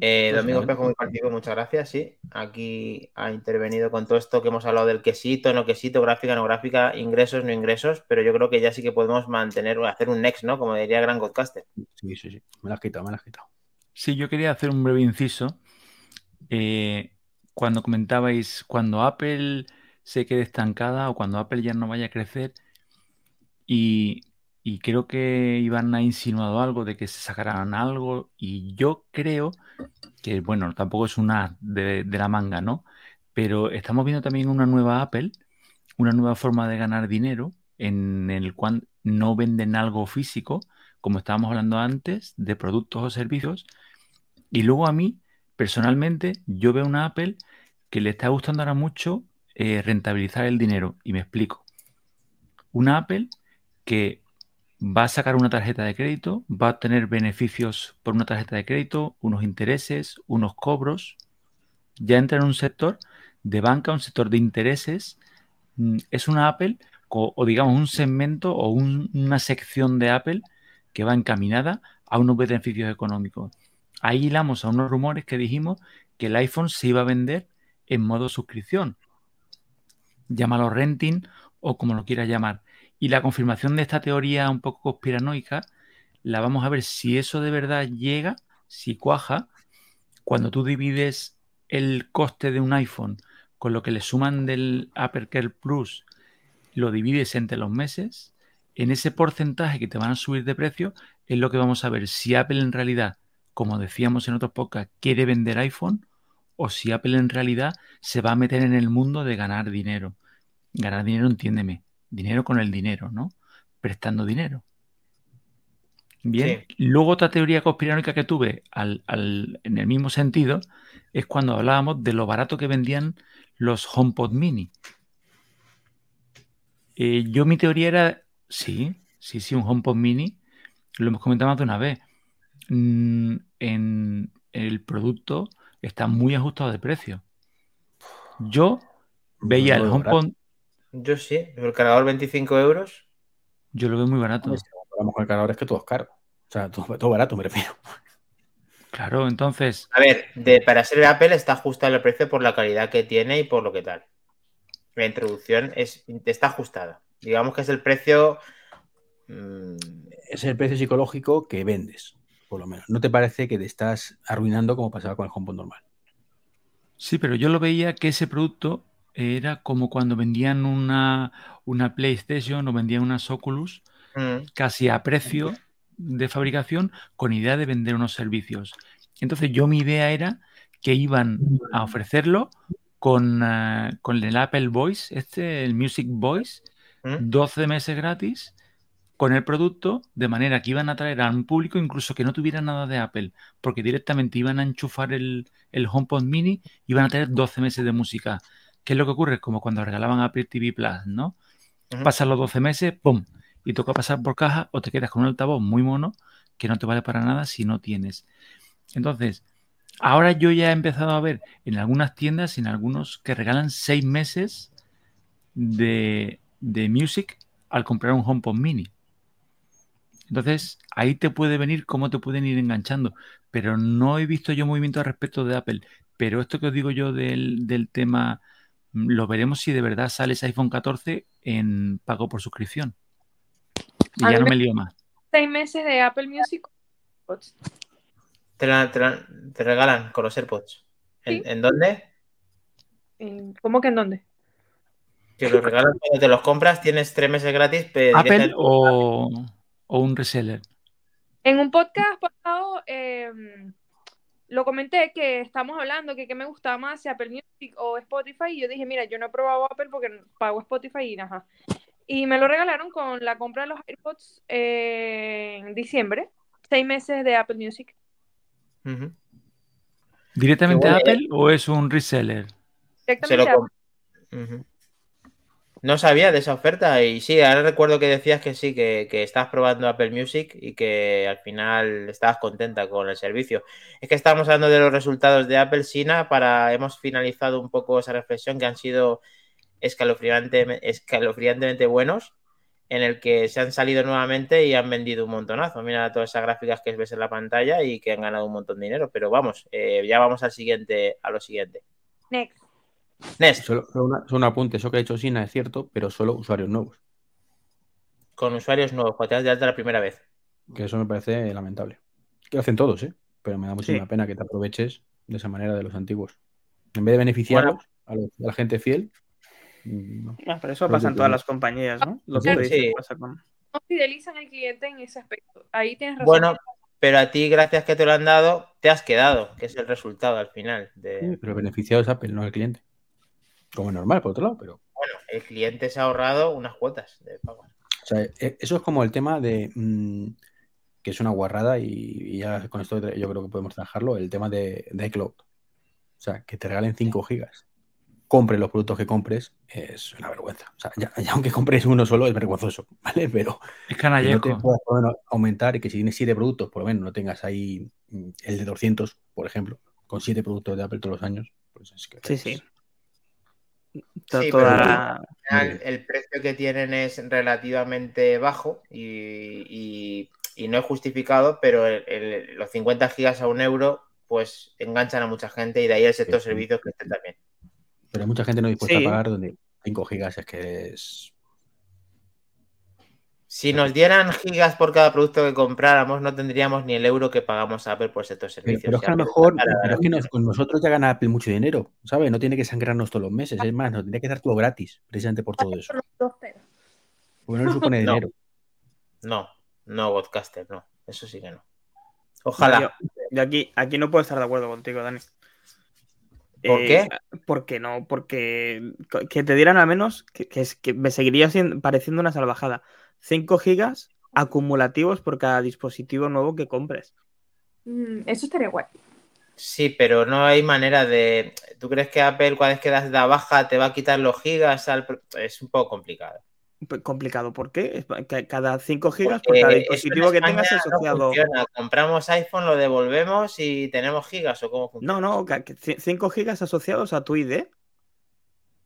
Eh, pues Domingo Espejo, muy partido, muchas gracias. Sí, aquí ha intervenido con todo esto que hemos hablado del quesito, no quesito, gráfica, no gráfica, ingresos, no ingresos, pero yo creo que ya sí que podemos mantener, hacer un next, ¿no? Como diría Gran Godcaster. Sí, sí, sí, me lo has quitado, me lo has quitado. Sí, yo quería hacer un breve inciso. Eh, cuando comentabais, cuando Apple se quede estancada o cuando Apple ya no vaya a crecer, y y creo que Iván ha insinuado algo de que se sacarán algo y yo creo que, bueno, tampoco es una de, la manga, ¿no? Pero estamos viendo también una nueva Apple, una nueva forma de ganar dinero en el cual no venden algo físico, como estábamos hablando antes, de productos o servicios. Y luego a mí, personalmente, yo veo una Apple que le está gustando ahora mucho eh, rentabilizar el dinero. Y me explico. Una Apple que va a sacar una tarjeta de crédito, va a obtener beneficios por una tarjeta de crédito, unos intereses, unos cobros. Ya entra en un sector de banca, un sector de intereses. Mm, es una Apple o, digamos un segmento o una sección de Apple que va encaminada a unos beneficios económicos. Ahí hilamos a unos rumores que dijimos que el iPhone se iba a vender en modo suscripción. Llámalo renting o como lo quieras llamar. Y la confirmación de esta teoría un poco conspiranoica la vamos a ver si eso de verdad llega, si cuaja, cuando tú divides el coste de un iPhone con lo que le suman del Apple Plus, lo divides entre los meses, en ese porcentaje que te van a subir de precio es lo que vamos a ver si Apple en realidad, como decíamos en otros podcasts, quiere vender iPhone o si Apple en realidad se va a meter en el mundo de ganar dinero. Ganar dinero, entiéndeme, dinero con el dinero, ¿no? Prestando dinero. Bien. Luego otra teoría conspiranoica que tuve en el mismo sentido es cuando hablábamos de lo barato que vendían los HomePod mini. Eh, yo mi teoría era Sí, sí, sí, un HomePod mini. Lo hemos comentado más de una vez. Mm, en el producto está muy ajustado de precio. Yo veía el Muy barato. Yo sí, el cargador 25 euros. yo lo veo muy barato. Con el cargador es que todo es caro. O sea, todo, todo barato, me refiero. Claro, entonces, A ver, de, para ser Apple está ajustado el precio por la calidad que tiene y por lo que tal. La introducción es, está ajustada. Digamos que es el precio. mm, Es el precio psicológico que vendes, por lo menos. ¿No te parece que te estás arruinando como pasaba con el HomePod normal? sí, pero yo lo veía que ese producto era como cuando vendían una, una PlayStation o vendían unas Oculus mm, casi a precio de fabricación con idea de vender unos servicios. Entonces yo mi idea era que iban a ofrecerlo con, eh, con el Apple Voice, este, el Music Voice, mm. 12 meses gratis con el producto, de manera que iban a traer a un público incluso que no tuviera nada de Apple, porque directamente iban a enchufar el, el HomePod mini y iban a tener 12 meses de música. ¿Qué es lo que ocurre? Como cuando regalaban Apple TV Plus, ¿no? Ujú. Pasan los 12 meses, ¡pum! Y toca pasar por caja o te quedas con un altavoz muy mono que no te vale para nada si no tienes. Entonces, ahora yo ya he empezado a ver en algunas tiendas, en algunos que regalan seis meses de, de music al comprar un HomePod mini. Entonces, ahí te puede venir cómo te pueden ir enganchando. Pero no he visto yo movimiento al respecto de Apple. Pero esto que os digo yo del, del tema, lo veremos si de verdad sale ese iPhone 14 en pago por suscripción. Y ya no me- lío más. Seis meses de Apple Music. Te, la- te la- te regalan con los AirPods. ¿En, Sí. en dónde? ¿Cómo que en dónde? Que los regalan cuando te los compras, tienes tres meses gratis. pe- ¿Apple directamente- o, o un reseller? En un podcast pasado eh, lo comenté que estamos hablando que qué me gustaba más, si Apple Music o Spotify. Y yo dije, mira, yo no he probado Apple porque pago Spotify y ajá. Y me lo regalaron con la compra de los AirPods eh, en diciembre. Seis meses de Apple Music. ¿Directamente a bueno. Apple o es un reseller? Se Directamente lo a com- Ujú. No sabía de esa oferta y sí, ahora recuerdo que decías que sí, que, que estabas probando Apple Music y que al final estabas contenta con el servicio. Es que estábamos hablando de los resultados de Apple Sina para, hemos finalizado un poco esa reflexión que han sido escalofriante- escalofriantemente buenos, en el que se han salido nuevamente y han vendido un montonazo. Mira todas esas gráficas que ves en la pantalla y que han ganado un montón de dinero. Pero vamos, eh, ya vamos al siguiente, a lo siguiente. Next. Nest, Solo, solo una- solo un apunte, eso que ha hecho Sina es cierto, pero solo usuarios nuevos. con usuarios nuevos, cuando te das de alta la primera vez. Que eso me parece lamentable. Que lo hacen todos, ¿eh? Pero me da muchísima Sí. pena que te aproveches de esa manera de los antiguos. En vez de beneficiarlos a, los- a la gente fiel. mm, no. Ah, pero eso pasa en todas las compañías, ¿no? Lo Sí, que sí. pasa con... No fidelizan al cliente en ese aspecto. Ahí tienes razón. Bueno, pero a ti, gracias que te lo han dado, te has quedado, que es el resultado al final. De... Sí, pero el beneficiado es Apple, no el cliente. Como es normal, por otro lado, pero. Bueno, el cliente se ha ahorrado unas cuotas de pago. O sea, e- eso es como el tema de. mm, que es una guarrada y, y ya con esto yo creo que podemos trabajarlo, el tema de, de iCloud. O sea, que te regalen 5 gigas. Compres los productos que compres, es una vergüenza. O sea, ya, ya aunque compres uno solo es vergonzoso, ¿vale? Pero Es que no te canallejo. puedas aumentar y que si tienes 7 productos, por lo menos no tengas ahí mm, el de 200, por ejemplo, con 7 productos de Apple todos los años, pues es que. Sí, es- sí. Sí, toda pero- la- Al final, el precio que tienen es relativamente bajo y, y- y no es justificado, pero el- el- los 50 gigas a un euro pues enganchan a mucha gente y de ahí el sector Sí, servicios que esté también. Pero mucha gente no dispuesta Sí. a pagar donde 5 gigas es que es. Si nos dieran gigas por cada producto que compráramos, no tendríamos ni el euro que pagamos a Apple por Pero, servicios. pero es que a lo mejor, pero es que nos- con nosotros ya gana Apple mucho dinero, ¿sabes? No tiene que sangrarnos todos los meses. Es más, nos tendría que dar todo gratis, precisamente por todo eso. Porque no le supone No. dinero. No, no, Godcaster, no. Eso sí que no. Ojalá. Yo, yo aquí, aquí no puedo estar de acuerdo contigo, Dani. ¿Por Eh, qué? Porque no, porque que te dieran al menos, que, que es- que me seguiría siendo- pareciendo una salvajada. 5 gigas acumulativos por cada dispositivo nuevo que compres. Mm, eso estaría guay. Sí, pero no hay manera de. ¿Tú crees que Apple, cuando vez que das de baja, te va a quitar los gigas? Al... Es un poco complicado. P- Complicado, ¿por qué? Cada 5 gigas por Porque cada dispositivo que tengas no asociado. funciona. Compramos iPhone, lo devolvemos y tenemos gigas o cómo funciona. No, no, 5 gigas asociados a tu ID.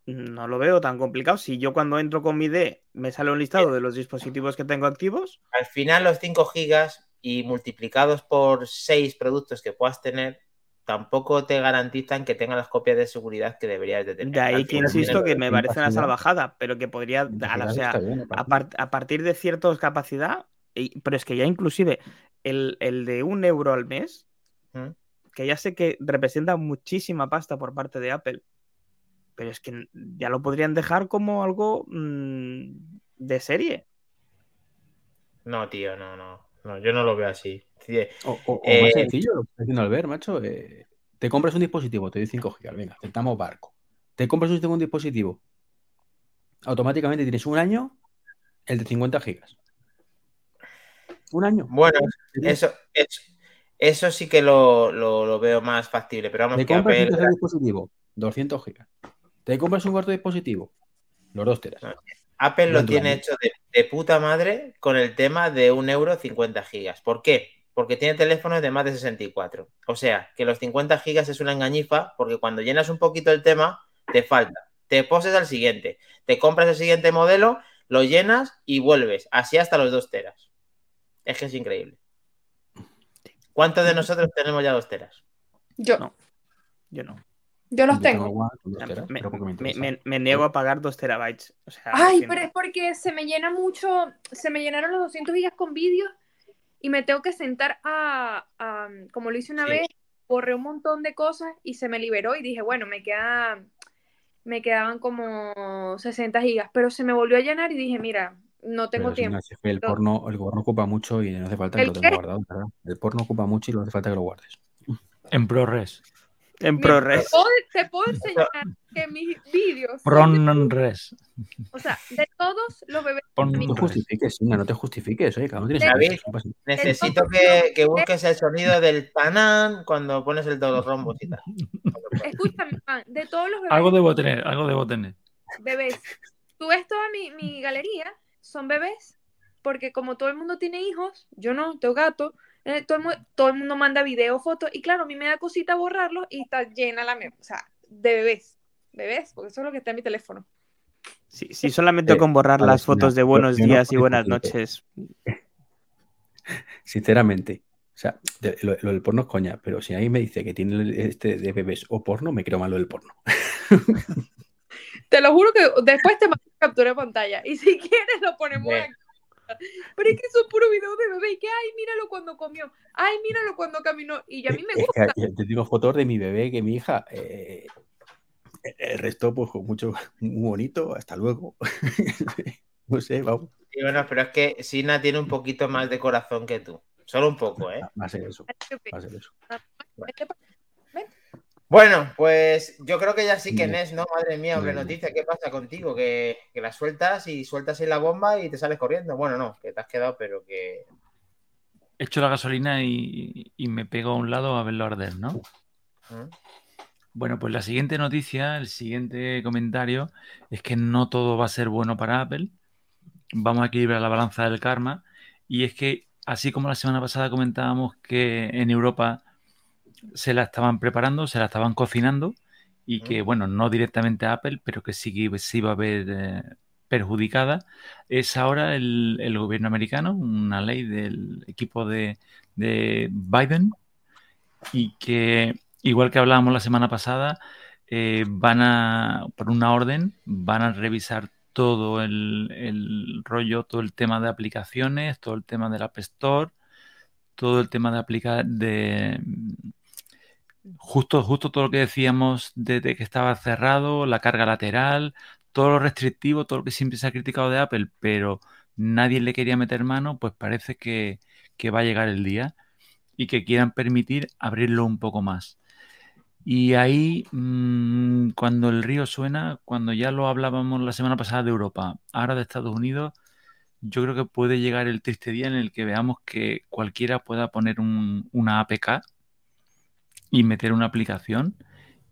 No lo veo tan complicado. Si yo cuando entro con mi ID me sale un listado de los dispositivos que tengo activos, Al final los 5 gigas y multiplicados por 6 productos que puedas tener, tampoco te garantizan que tengan las copias de seguridad que deberías de tener. de ahí que insisto que me parece una salvajada, pero que podría, a o sea, bien, a, parece. par- a partir de cierta capacidad, y- pero es que ya inclusive el, el de un euro al mes, ¿Mm? que ya sé que representa muchísima pasta por parte de Apple, pero es que ya lo podrían dejar como algo mm, de serie. No, tío, no, no, no. Yo no lo veo así. Sí, O, o- o Eh, más sencillo, lo que está diciendo Albert, macho. eh, te compras un dispositivo, te doy 5 gigas, venga, aceptamos barco. Te compras un segundo dispositivo, automáticamente tienes un año, el de 50 gigas. Un año. Bueno, eso, eso, eso sí que lo, lo- lo veo más factible, pero vamos Te que compras un Apple- tercer dispositivo, 200 gigas. Te compras un cuarto dispositivo, los dos teras. Apple lo tiene hecho de, de puta madre con el tema de un euro 50 gigas. ¿Por qué? Porque tiene teléfonos de más de 64. O sea, que los 50 gigas es una engañifa porque cuando llenas un poquito el tema, te falta. Te poses al siguiente. Te compras el siguiente modelo, lo llenas y vuelves. Así hasta los 2 teras. Es que es increíble. ¿Cuántos de nosotros tenemos ya 2 teras? Yo, No. Yo no. Yo los tengo Me, pero porque me me- interesa. me- me niego a pagar 2 terabytes. O sea, Ay, pero es porque se me llena mucho, se me llenaron los 200 gigas con vídeos y me tengo que sentar a, a- como lo hice una Sí. vez, borré un montón de cosas y se me liberó y dije, bueno, me queda, me quedaban como 60 gigas, pero se me volvió a llenar y dije, mira, no tengo tiempo. si el No. porno, el porno ocupa mucho y no hace falta que ¿El lo tenga qué? guardado, ¿verdad? El porno ocupa mucho y no hace falta que lo guardes. En ProRes. En ProRes. Te puedo, enseñar que mis vídeos, ProRes. o sea, de todos los bebés No te justifiques, Inga, no te justifiques, oye, cada uno tiene David. Necesito que, que busques el sonido del tanán cuando pones el todo rombo y tal. escúchame, Juan, de todos los bebés Algo debo tener, algo debo tener. bebés. Tú ves toda mi, mi galería, son bebés, porque como todo el mundo tiene hijos, yo no, tengo gato, eh, todo, el, mu- todo el mundo manda videos, fotos, y claro, a mí me da cosita borrarlos y está llena la mía, o sea, de bebés, bebés, porque eso es lo que está en mi teléfono. Si, si solamente Eh, con borrar las fotos de buenos yo no días y buenas noches. Sinceramente, o sea, de- lo, lo del porno es coña, pero si alguien me dice que tiene este de bebés o porno, me creo malo del porno. Te lo juro que después te mando captura de pantalla, y si quieres lo ponemos Bien. aquí. Pero es que son puro videos de bebé, y que, ay, míralo cuando comió, ay, míralo cuando caminó, y a mí me Es que gusta. yo tengo fotos de mi bebé, que mi hija, eh, el resto, pues con mucho, muy bonito, hasta luego. no sé, vamos, Y bueno, pero es que Sina tiene un poquito más de corazón que tú. Solo un poco, ¿eh? va a ser eso, va a ser eso. Bueno, pues yo creo que ya sí que. Nes, ¿no? Madre mía, hombre, noticia, ¿qué pasa contigo? Que, que la sueltas y sueltas ahí la bomba y te sales corriendo. Bueno, no, que te has quedado, pero que. Echo la gasolina y, y me pego a un lado a verlo arder, ¿no? ¿Mm? Bueno, pues la siguiente noticia, el siguiente comentario es que no todo va a ser bueno para Apple. Vamos a equilibrar la balanza del karma. Y es que, así como la semana pasada comentábamos que en Europa se la estaban preparando, se la estaban cocinando y que, bueno, no directamente a Apple, pero que sí que se iba a ver eh, perjudicada, es ahora el, el gobierno americano, una ley del equipo de, de Biden y que, igual que hablábamos la semana pasada, eh, van a, por una orden, van a revisar todo el, el rollo, todo el tema de aplicaciones, todo el tema del App Store, todo el tema de aplicar de justo, justo todo lo que decíamos de, de que estaba cerrado, la carga lateral, todo lo restrictivo, todo lo que siempre se ha criticado de Apple, pero nadie le quería meter mano, pues parece que, que va a llegar el día y que quieran permitir abrirlo un poco más. Y ahí, mmm, cuando el río suena, cuando ya lo hablábamos la semana pasada de Europa, ahora de Estados Unidos, yo creo que puede llegar el triste día en el que veamos que cualquiera pueda poner un, una APK y meter una aplicación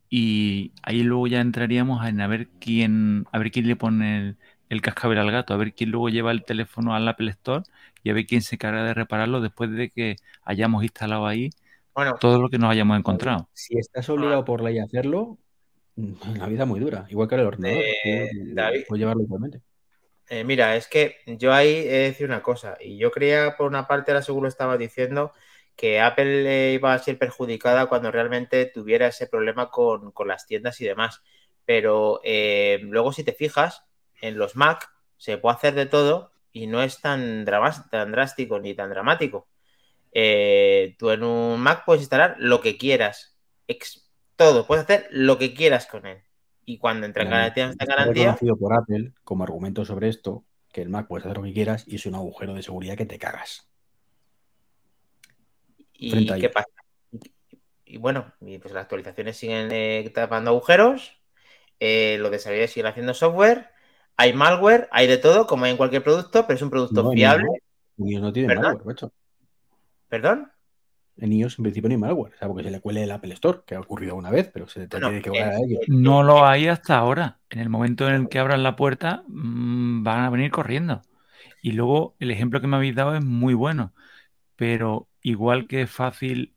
y ahí luego ya entraríamos en a ver quién, a ver quién le pone el, el cascabel al gato, a ver quién luego lleva el teléfono al Apple Store y a ver quién se encarga de repararlo después de que hayamos instalado ahí Bueno, todo lo que nos hayamos encontrado. Si estás obligado por ley a hacerlo, la vida es muy dura. Igual que el ordenador. Eh, David. puedes llevarlo igualmente. Eh, mira, es que yo ahí he de decir una cosa, y yo creía, por una parte, ahora seguro estaba diciendo que Apple iba a ser perjudicada cuando realmente tuviera ese problema con, con las tiendas y demás. Pero eh, luego, si te fijas, en los Mac se puede hacer de todo y no es tan, tan drástico ni tan dramático. Eh, tú en un Mac puedes instalar lo que quieras, ex- todo, puedes hacer lo que quieras con él. Y cuando entra en garantía, está en garantía. reconocido por Apple como argumento sobre esto que el Mac puedes hacer lo que quieras y es un agujero de seguridad que te cagas. ¿Y frente a qué pasa? Y, bueno, y pues las actualizaciones siguen eh, tapando agujeros, eh, los desarrolladores siguen haciendo software, hay malware, hay de todo, como hay en cualquier producto, pero es un producto No, fiable. En iOS no tiene ¿Verdad? malware, macho. ¿Perdón? En iOS en principio no hay malware. O sea, porque se le cuele el Apple Store, que ha ocurrido una vez, pero se te Bueno, tiene que volar a eh, ellos. No lo hay hasta ahora. En el momento en el que abran la puerta, mm, van a venir corriendo. Y luego el ejemplo que me habéis dado es muy bueno, pero igual que es fácil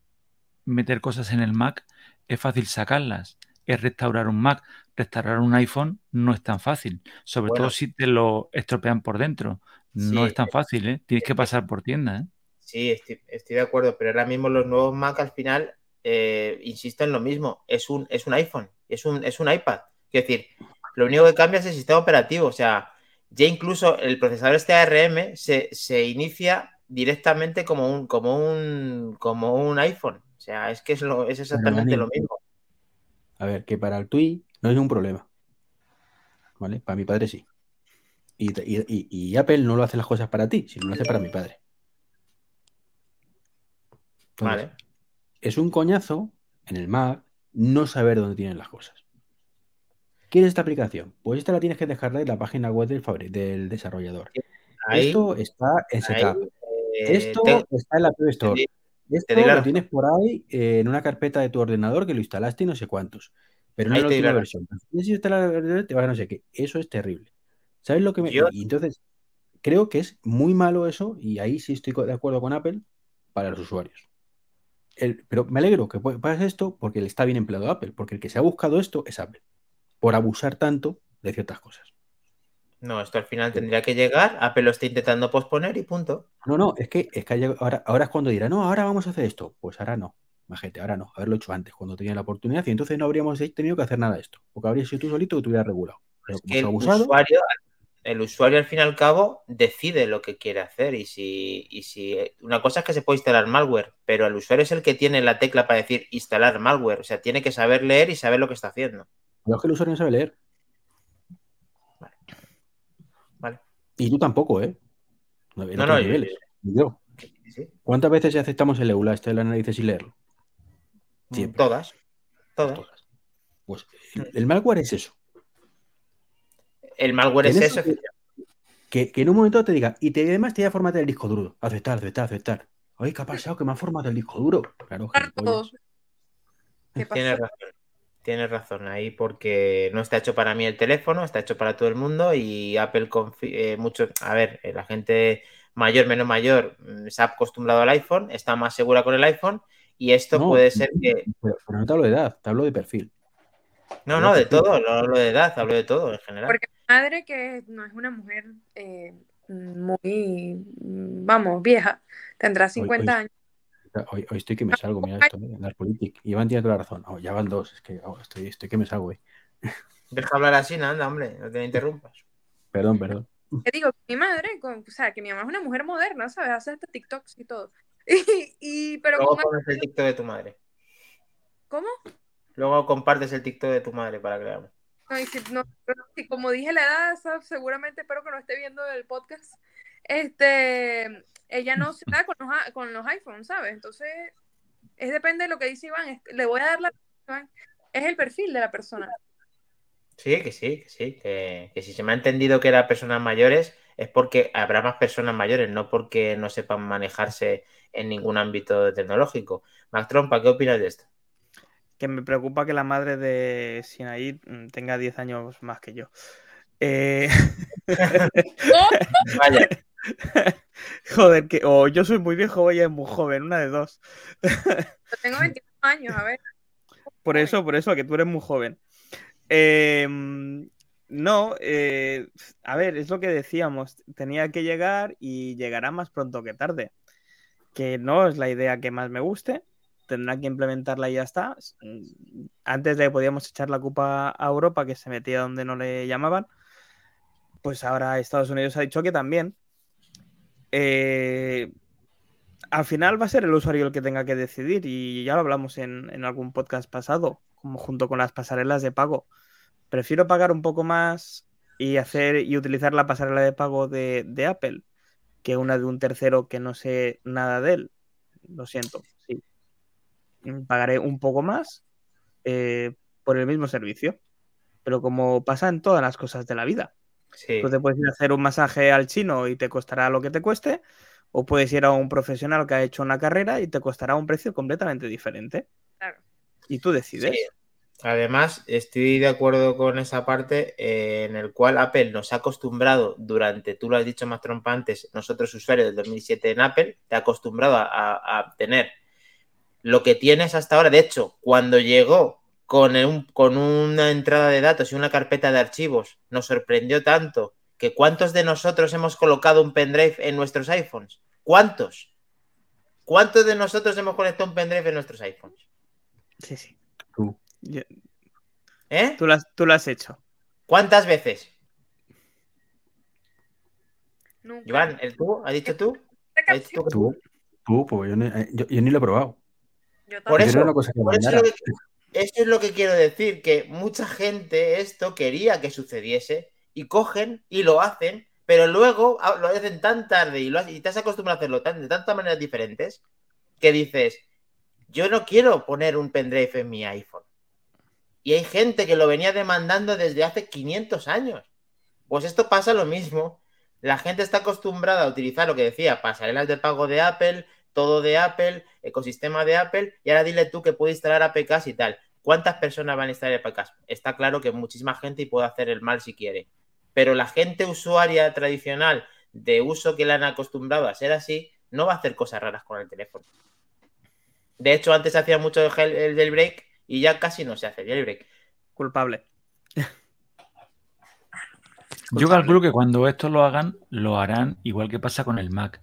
meter cosas en el Mac, es fácil sacarlas. Es restaurar un Mac. Restaurar un iPhone no es tan fácil, sobre Bueno. todo si te lo estropean por dentro. No Sí, es tan fácil, ¿eh? Tienes que pasar por tienda, ¿eh? Sí, estoy, estoy de acuerdo, pero ahora mismo los nuevos Mac al final, eh, insisto en lo mismo, es un, es un iPhone, es un, es un iPad. Quiero decir, lo único que cambia es el sistema operativo, o sea, ya incluso el procesador este ARM se, se inicia directamente como un, como un, como un iPhone. O sea, es que es, lo, es exactamente lo mismo. A ver, que para el TUI no es un problema. ¿Vale? Para mi padre sí. Y, y- Apple no lo hace las cosas para ti, sino lo hace para mi padre. Entonces, Vale. Es un coñazo en el Mac no saber dónde tienen las cosas. ¿Quieres esta aplicación? Pues esta la tienes que descargar de la página web del, del desarrollador. Ahí, Esto está en Setup. Esto te- está en la Play Store. Esto te la lo tienes por ahí eh, en una carpeta de tu ordenador que lo instalaste y no sé cuántos. Pero no en la última versión. Si instalar la versión, te vas a no sé qué. Eso es terrible. ¿Sabes lo que me.? Yo- Y entonces, creo que es muy malo eso, y ahí sí estoy de acuerdo con Apple, para los usuarios. El- pero me alegro que pase esto porque le está bien empleado a Apple, porque el que se ha buscado esto es Apple, por abusar tanto de ciertas cosas. No, esto al final tendría que llegar, Apple lo está intentando posponer y punto. No, no, es que, es que ahora, ahora es cuando dirá, no, ahora vamos a hacer esto. Pues ahora no, gente, ahora no, haberlo hecho antes, cuando tenía la oportunidad, y entonces no habríamos tenido que hacer nada de esto, porque habrías sido tú solito que te hubieras regulado. Pero como que el abusado, usuario, el usuario al fin y al cabo decide lo que quiere hacer y si, y si una cosa es que se puede instalar malware, pero el usuario es el que tiene la tecla para decir instalar malware, o sea, tiene que saber leer y saber lo que está haciendo. pero es que el usuario no sabe leer. Y tú tampoco, ¿eh? No, No, no, yo- niveles. Ni yo. Sí, ¿Cuántas veces aceptamos el EULA, este de la nariz sin leerlo? Siempre. Todas, todas. Todas. Pues el, el malware es eso. El malware es eso. Que, que en un momento te diga, y te, además te voy a formatear el disco duro. Aceptar, aceptar, aceptar. Ay, ¿qué ha pasado? Que me ha formatado el disco duro. Claro. Tienes razón. Tienes razón ahí porque no está hecho para mí el teléfono, está hecho para todo el mundo y Apple eh, mucho, a ver, eh, la gente mayor, menos mayor, mm, se ha acostumbrado al iPhone, está más segura con el iPhone y esto No, puede ser que Pero, pero no te hablo de edad, te hablo de perfil. no, no, de todo, no hablo de edad, hablo de todo en general. Porque mi madre, que no es una mujer eh, muy, vamos, vieja, tendrá 50 hoy- años. Hoy, hoy estoy que me salgo, mira esto, eh, las políticas. Iván tiene toda la razón. Oh, ya van dos, es que oh, estoy, estoy que me salgo, eh. Deja hablar así, no, anda, hombre, no te interrumpas. Perdón, perdón. Que digo, mi madre, con- o sea, que mi mamá es una mujer moderna, ¿sabes? Hace hasta TikToks y todo. Y, y- pero Luego con- pones el TikTok de tu madre. ¿cómo? Luego compartes el TikTok de tu madre para que veamos. No, y si, no, pero si como dije la edad, ¿sabes? seguramente espero que no esté viendo el podcast. Este, ella no se da con los, a- con los iPhones, ¿sabes? Entonces, es depende de lo que dice Iván. es- le voy a dar la Iván, es el perfil de la persona. Sí, que sí, que sí, que, que si se me ha entendido que eran personas mayores es porque habrá más personas mayores, no porque no sepan manejarse en ningún ámbito tecnológico. Mac Trompa, ¿qué opinas de esto? que me preocupa que la madre de Sinaí mm, tenga 10 años más que yo. Eh, Vaya, Joder, que o yo soy muy viejo o ella es muy joven, una de dos. Yo tengo 21 años, a ver. Por eso, por eso, que tú eres muy joven. Eh, no, eh, a ver, es lo que decíamos. Tenía que llegar y llegará más pronto que tarde. Que no es la idea que más me guste. Tendrán que implementarla y ya está. Antes de que podíamos echar la culpa a Europa, que se metía donde no le llamaban, pues ahora Estados Unidos ha dicho que también. Eh, al final va a ser el usuario el que tenga que decidir y ya lo hablamos en, algún podcast pasado, como junto con las pasarelas de pago. Prefiero pagar un poco más y hacer y utilizar la pasarela de pago de, Apple que una de un tercero que no sé nada de él. Lo siento, sí. Pagaré un poco más eh, por el mismo servicio. Pero como pasa en todas las cosas de la vida. Sí. Tú te puedes ir a hacer un masaje al chino y te costará lo que te cueste, o puedes ir a un profesional que ha hecho una carrera y te costará un precio completamente diferente. Claro. Y tú decides. Sí. Además, estoy de acuerdo con esa parte eh, en el cual Apple nos ha acostumbrado durante, tú lo has dicho más trompa antes, nosotros usuarios del 2007 en Apple, te ha acostumbrado a, a- a tener lo que tienes hasta ahora. De hecho, cuando llegó con, un- con una entrada de datos y una carpeta de archivos, nos sorprendió tanto que ¿cuántos de nosotros hemos colocado un pendrive en nuestros iPhones? ¿Cuántos? ¿Cuántos de nosotros hemos conectado un pendrive en nuestros iPhones? Sí, sí. Tú. Yo- ¿Eh? tú, lo has, tú lo has hecho. ¿Cuántas veces? Nunca. Iván, ¿el tú? ¿Has dicho tú? ¿Has dicho tú tú? Pues yo, ni- eh, yo- yo ni lo he probado. yo Por también. Eso, por eso, lo que- eso es lo que quiero decir, que mucha gente esto quería que sucediese y cogen y lo hacen, pero luego ah, lo hacen tan tarde y, lo y te has acostumbrado a hacerlo tan, de tantas maneras diferentes que dices, yo no quiero poner un pendrive en mi iPhone. Y hay gente que lo venía demandando desde hace 500 años. Pues esto pasa lo mismo. La gente está acostumbrada a utilizar lo que decía, pasarelas de pago de Apple, todo de Apple, ecosistema de Apple, y ahora dile tú que puede instalar APKs y tal. ¿Cuántas personas van a instalar APKs? Está claro que muchísima gente y puede hacer el mal si quiere. Pero la gente usuaria tradicional de uso que le han acostumbrado a ser así, no va a hacer cosas raras con el teléfono. De hecho, antes se hacía mucho el, gel- el jailbreak y ya casi no se hace jailbreak. Culpable. Yo calculo que cuando esto lo hagan, lo harán igual que pasa con el Mac,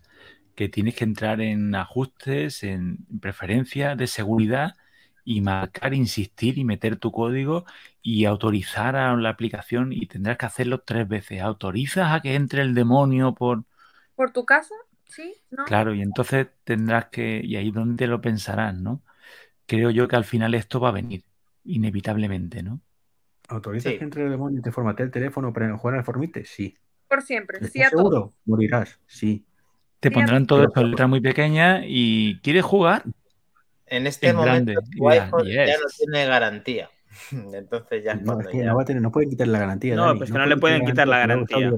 que tienes que entrar en ajustes, en preferencias de seguridad y marcar, insistir y meter tu código y autorizar a la aplicación y tendrás que hacerlo tres veces. ¿Autorizas a que entre el demonio por...? ¿Por tu casa? ¿Sí? ¿No? Claro, y entonces tendrás que... Y ahí es donde lo pensarás, ¿no? Creo yo que al final esto va a venir, inevitablemente, ¿no? ¿Autorizas Sí. que entre el demonio y te formatee el teléfono para jugar al Formite? Sí. Por siempre. ¿Estás Sí a todo. seguro? Morirás. Sí. Te pondrán todo esto en letra muy pequeña y ¿quieres jugar? En este En momento grande, tu ya, iPhone ya yes. no tiene garantía. Entonces ya No, es que ya- no, va a tener, no pueden quitarle la garantía. No, Dani, pues que no le pueden quitar la garantía.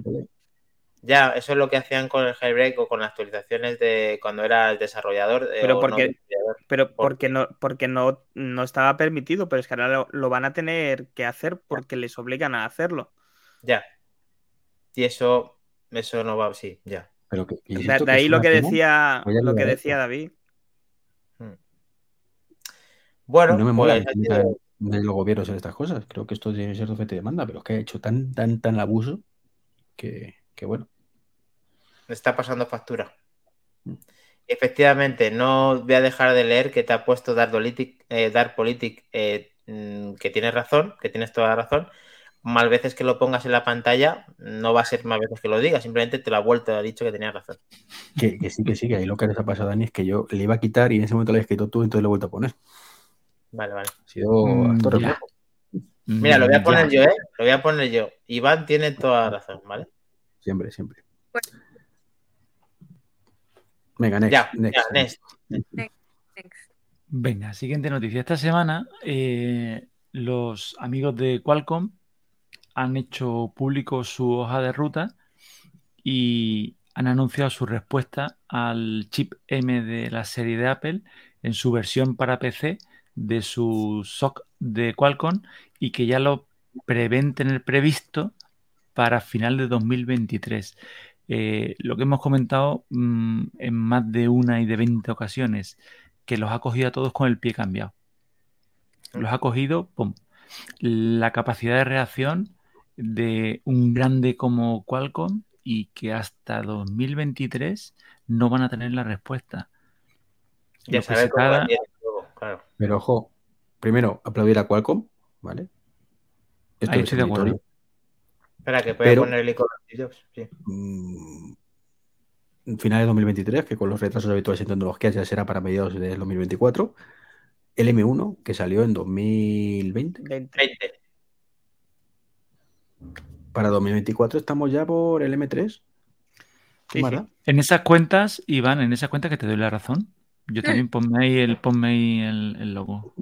Ya, eso es lo que hacían con el jailbreak o con las actualizaciones de cuando era el desarrollador. eh, Pero porque- no desarrollador. Pero Por- porque no, porque no, no estaba permitido, pero es que ahora lo, lo van a tener que hacer porque les obligan a hacerlo. Ya. Y eso, eso no va, sí, ya. Pero que, que De, insisto de que ahí lo que decía, lo que decía. David. Bueno, y no me mola pues, sido- de los gobiernos en estas cosas. Creo que esto tiene que ser de oferta y demanda, pero es que ha hecho tan, tan, tan abuso que, que bueno. está pasando factura. Mm. Efectivamente, no voy a dejar de leer que te ha puesto Dark Politic, eh, Dark Politic, eh, mm, que tienes razón, que tienes toda la razón. Más veces que lo pongas en la pantalla, no va a ser más veces que lo digas, simplemente te lo ha vuelto, ha dicho que tenías razón. Que, que sí, que sí, que ahí lo que les ha pasado a Dani es que yo le iba a quitar y en ese momento lo habías quitado tú, entonces lo he vuelto a poner. Vale, vale. Ha sido Mm. Mira, lo voy a Mm, poner ya. yo, ¿eh? Lo voy a poner yo. Iván tiene toda la razón, ¿vale? Siempre, siempre. Venga, next. Ya, next. ya, next. Next. Venga, siguiente noticia. Esta semana eh, los amigos de Qualcomm han hecho público su hoja de ruta y han anunciado su respuesta al chip M de la serie de Apple en su versión para PC de su SOC de Qualcomm y que ya lo prevén tener previsto para final de 2023. Eh, lo que hemos comentado mm, en más de una y de 20 ocasiones, que los ha cogido a todos con el pie cambiado. Los ha cogido, ¡pum! La capacidad de reacción de un grande como Qualcomm y que hasta 2023 no van a tener la respuesta. Ya se cómo luego, claro. Pero ojo, primero, aplaudir a Qualcomm, ¿vale? Esto Ahí es estoy de acuerdo. Espera, que puede Pero- poner el icono de sí. Mm, finales de 2023, que con los retrasos habituales en tecnologías ya será para mediados del 2024. El M1, que salió en 2020. 20. 20. Para 2024 estamos ya por el M3. ¿Qué Sí, más sí. da? En esas cuentas, Iván, en esas cuentas que te doy la razón. Yo también ponme ahí el, ponme ahí el, el logo.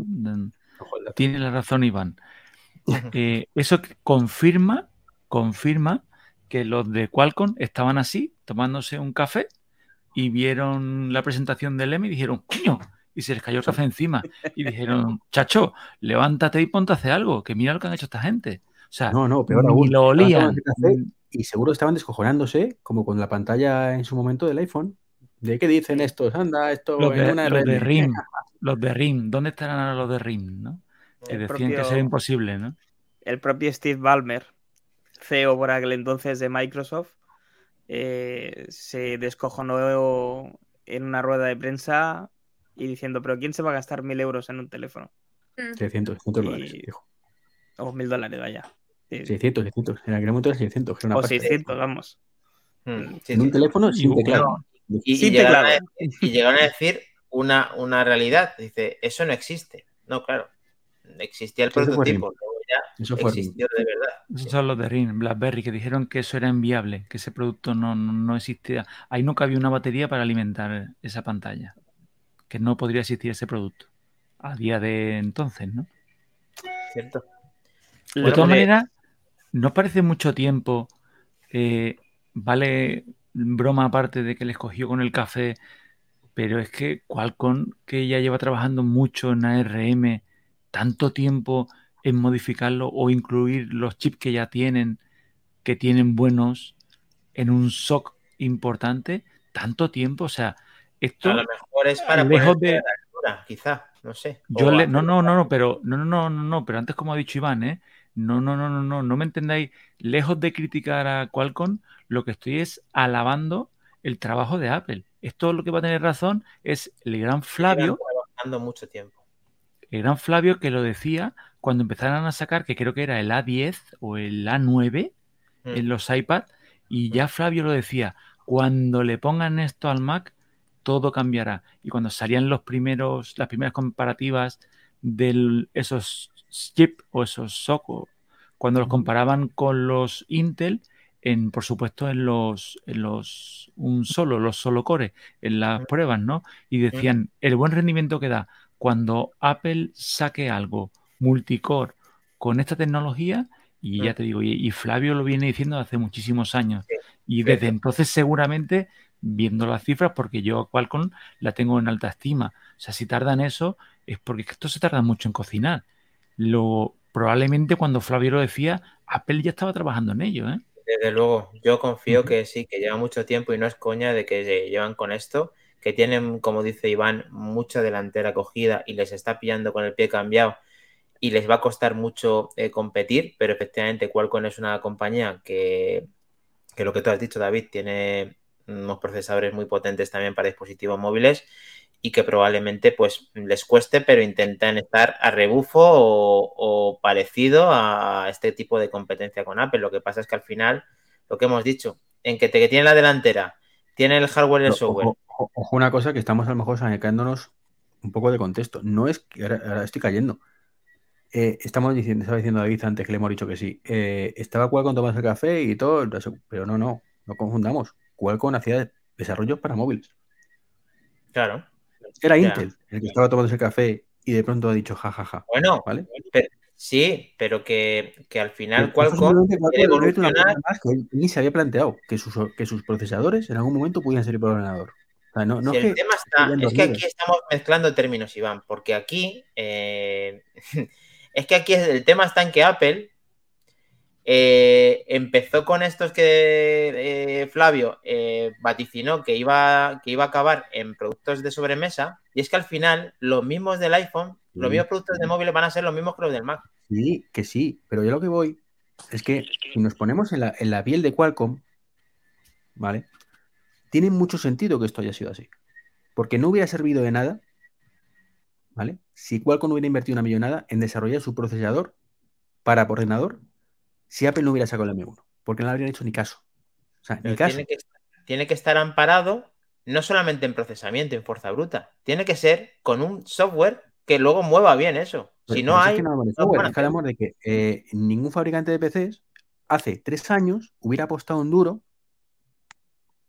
Tiene la razón, Iván. Eh, eso que confirma, confirma que los de Qualcomm estaban así, tomándose un café y vieron la presentación del M y dijeron, coño, y se les cayó el café encima. Y dijeron, chacho, levántate y ponte a hacer algo, que mira lo que han hecho esta gente. O sea, No, no, peor aún. lo olían. Y seguro estaban descojonándose, como con la pantalla en su momento del iPhone. ¿De qué dicen estos? Anda, esto Los en de, una los de RIM, los de RIM, ¿dónde estarán ahora los de RIM? ¿no? Que El decían que propio- sería imposible, ¿no? el propio Steve Ballmer, CEO por aquel entonces de Microsoft, eh, se descojonó en una rueda de prensa y diciendo, pero ¿quién se va a gastar mil euros en un teléfono? Mm. 600, 600 Y- dólares. dijo. O mil dólares, vaya. Sí. 600, 600. En aquel momento era 600, que era una O pasta. 600, vamos. Mm, sí, En un sí. teléfono sin Y- teclado. Y, y Sin llegaron a, y llegaron a decir una, una realidad. Dice, eso no existe. No, claro. Existía el prototipo. luego ya Eso fue existió de verdad. Esos son los de RIM, BlackBerry, que dijeron que eso era inviable, que ese producto no, no, no existía. Ahí no cabía una batería para alimentar esa pantalla, que no podría existir ese producto a día de entonces, ¿no? ¿Cierto? De todas porque- maneras, no parece mucho tiempo, eh, vale broma aparte de que les cogió con el café, pero es que Qualcomm, que ya lleva trabajando mucho en ARM, tanto tiempo en modificarlo o incluir los chips que ya tienen, que tienen buenos, en un SOC importante, tanto tiempo, o sea, esto... A lo mejor es para lejos ponerte de- a la altura, quizá. No sé. Yo le, no, no, no, no, pero no, no, no, no, no, pero antes como ha dicho Iván, ¿eh? No, no, no, no, no, no me entendáis. Lejos de criticar a Qualcomm, lo que estoy es alabando el trabajo de Apple. Esto lo que va a tener razón es el gran Flavio, trabajando mucho tiempo. el gran Flavio que lo decía cuando empezaron a sacar, que creo que era el A10 o el A9 Mm. en los iPad, y ya Flavio lo decía, cuando le pongan esto al Mac, todo cambiará. Y cuando salían los primeros, las primeras comparativas de esos chips o esos SOC, cuando los comparaban con los Intel, en, por supuesto, en los, en los un solo, los solo core, en las pruebas, ¿no? Y decían, el buen rendimiento que da cuando Apple saque algo multicore con esta tecnología, y ya te digo, y, y Flavio lo viene diciendo hace muchísimos años. Y desde entonces, seguramente, viendo las cifras, porque yo a Qualcomm la tengo en alta estima. O sea, si tardan eso, es porque esto se tarda mucho en cocinar. Lo, probablemente cuando Flavio lo decía, Apple ya estaba trabajando en ello, ¿eh? Desde luego, yo confío que sí, que lleva mucho tiempo y no es coña de que llevan con esto, que tienen, como dice Iván, mucha delantera cogida y les está pillando con el pie cambiado y les va a costar mucho eh, competir, pero efectivamente Qualcomm es una compañía que, que lo que tú has dicho, David, tiene unos procesadores muy potentes también para dispositivos móviles y que probablemente pues les cueste, pero intentan estar a rebufo o, o parecido a este tipo de competencia con Apple. Lo que pasa es que al final, lo que hemos dicho, en que te que tiene la delantera, tiene el hardware y el software. Ojo, ojo- ojo una cosa que estamos a lo mejor sacándonos un poco de contexto. No es que ahora, ahora estoy cayendo. Eh, estamos diciendo, estaba diciendo David antes que le hemos dicho que sí. Eh, estaba Qualcomm tomando el café y todo, pero no, no, no confundamos. Qualcomm hacía desarrollos para móviles. Claro. Era Ya. Intel el que estaba tomando el café y de pronto ha dicho jajaja. Bueno, ¿Vale? pero- sí, pero que, que al final Qualcomm evolucionar. que él ni se había planteado, que sus, que sus procesadores en algún momento pudieran servir para el ordenador. O sea, no, no Si es el que tema está, es que aquí estamos mezclando términos, Iván, porque aquí eh, es que aquí el tema está en que Apple eh, empezó con estos que eh, Flavio eh, vaticinó que iba, que iba a acabar en productos de sobremesa, y es que al final los mismos del iPhone, los mismos productos de móviles van a ser los mismos que los del Mac. Sí, que sí, pero yo lo que voy es que si nos ponemos en la, en la piel de Qualcomm, ¿vale? Tiene mucho sentido que esto haya sido así. Porque no hubiera servido de nada, ¿vale? Si Qualcomm hubiera invertido una millonada en desarrollar su procesador para ordenador, si Apple no hubiera sacado el M1, porque no le habrían hecho ni caso. O sea, ni caso. tiene que, tiene que estar amparado no solamente en procesamiento, en fuerza bruta, tiene que ser con un software que luego mueva bien eso. Pero- Si no si es hay, que no de no software, es que hablamos de que eh, ningún fabricante de PCs hace tres años hubiera apostado en duro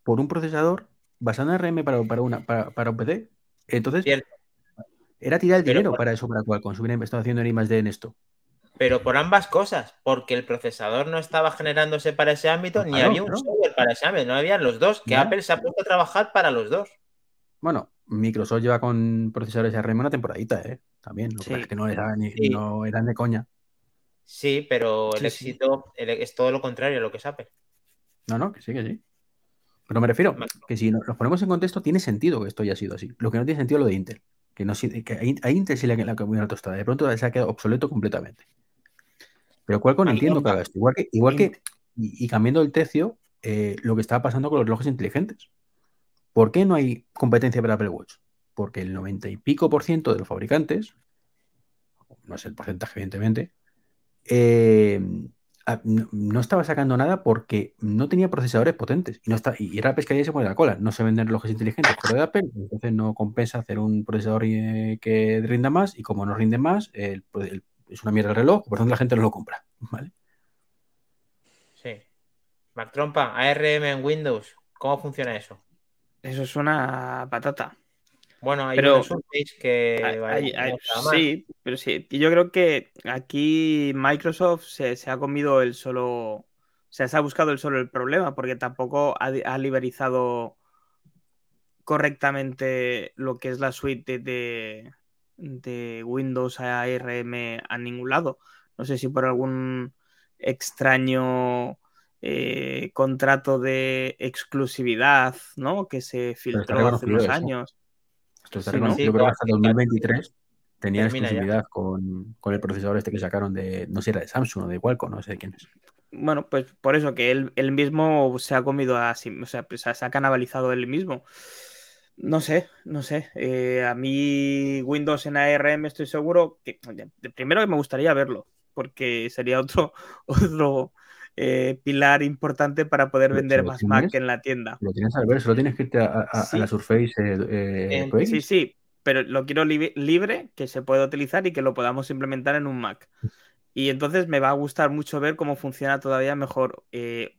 por un procesador basado en RM para, para, una, para, para un PC. Entonces, Cierto. era tirar el dinero para eso, para Qualcomm. Si hubieran estado haciendo en I+D en esto. Pero por ambas cosas, porque el procesador no estaba generándose para ese ámbito, ni había un software para ese ámbito, no habían los dos, que Ya. Apple se ha puesto a trabajar para los dos. Bueno, Microsoft lleva con procesadores RM una temporadita, ¿eh? También. Lo que Sí. es que no eran, ni- Sí. no eran de coña. Sí, pero el Sí, éxito el- es todo lo contrario a lo que es Apple. No, no, que sí, que sí. Pero me refiero que si nos ponemos en contexto, tiene sentido que esto haya sido así. Lo que no tiene sentido es lo de Intel. Que, no, que a Intel sí le la comido la tostada. De pronto se ha quedado obsoleto completamente. Pero Qualcomm Vale, entiendo que haga esto. Igual que, igual que y, y cambiando el tercio, eh, lo que estaba pasando con los relojes inteligentes. ¿Por qué no hay competencia para Apple Watch? Porque el 90 y pico por ciento de los fabricantes, no es el porcentaje, evidentemente, eh, no, no estaba sacando nada porque no tenía procesadores potentes y no está y era pescadilla y se pone la cola. No se venden relojes inteligentes fuera de Apple, entonces no compensa hacer un procesador eh, que rinda más y como no rinde más, el- el- es una mierda el reloj, por tanto la gente no lo compra. ¿vale? Sí. Mac Trompa, ARM en Windows, ¿cómo funciona eso? Eso es una patata. Bueno, hay Pero- que Hay- vale, hay- no hay- está mal. sí, pero sí. y Yo creo que aquí Microsoft se, se ha comido el solo. O sea, se ha buscado el solo el problema, porque tampoco ha, ha liberalizado correctamente lo que es la suite de, de Windows ARM a ningún lado. No sé si por algún extraño eh, contrato de exclusividad, ¿no? Que se filtró hace unos años. Esto está Sí, ¿no? reconocido, Sí, creo que hasta claro. 2023 tenía exclusividad con, con el procesador este que sacaron de, no sé si era de Samsung o de Qualcomm, no sé de quién es. Bueno, pues por eso que él, él mismo se ha comido a sí, o sea, pues se ha canibalizado él mismo. No sé, no sé. Eh, a mí Windows en ARM estoy seguro que primero que me gustaría verlo, porque sería otro, otro eh, pilar importante para poder vender ¿sabes más Mac en la tienda. Lo tienes al ver, solo tienes que irte a, a- a Sí. la Surface eh, eh. Sí, sí, pero lo quiero li- libre, que se pueda utilizar y que lo podamos implementar en un Mac. Y entonces me va a gustar mucho ver cómo funciona todavía mejor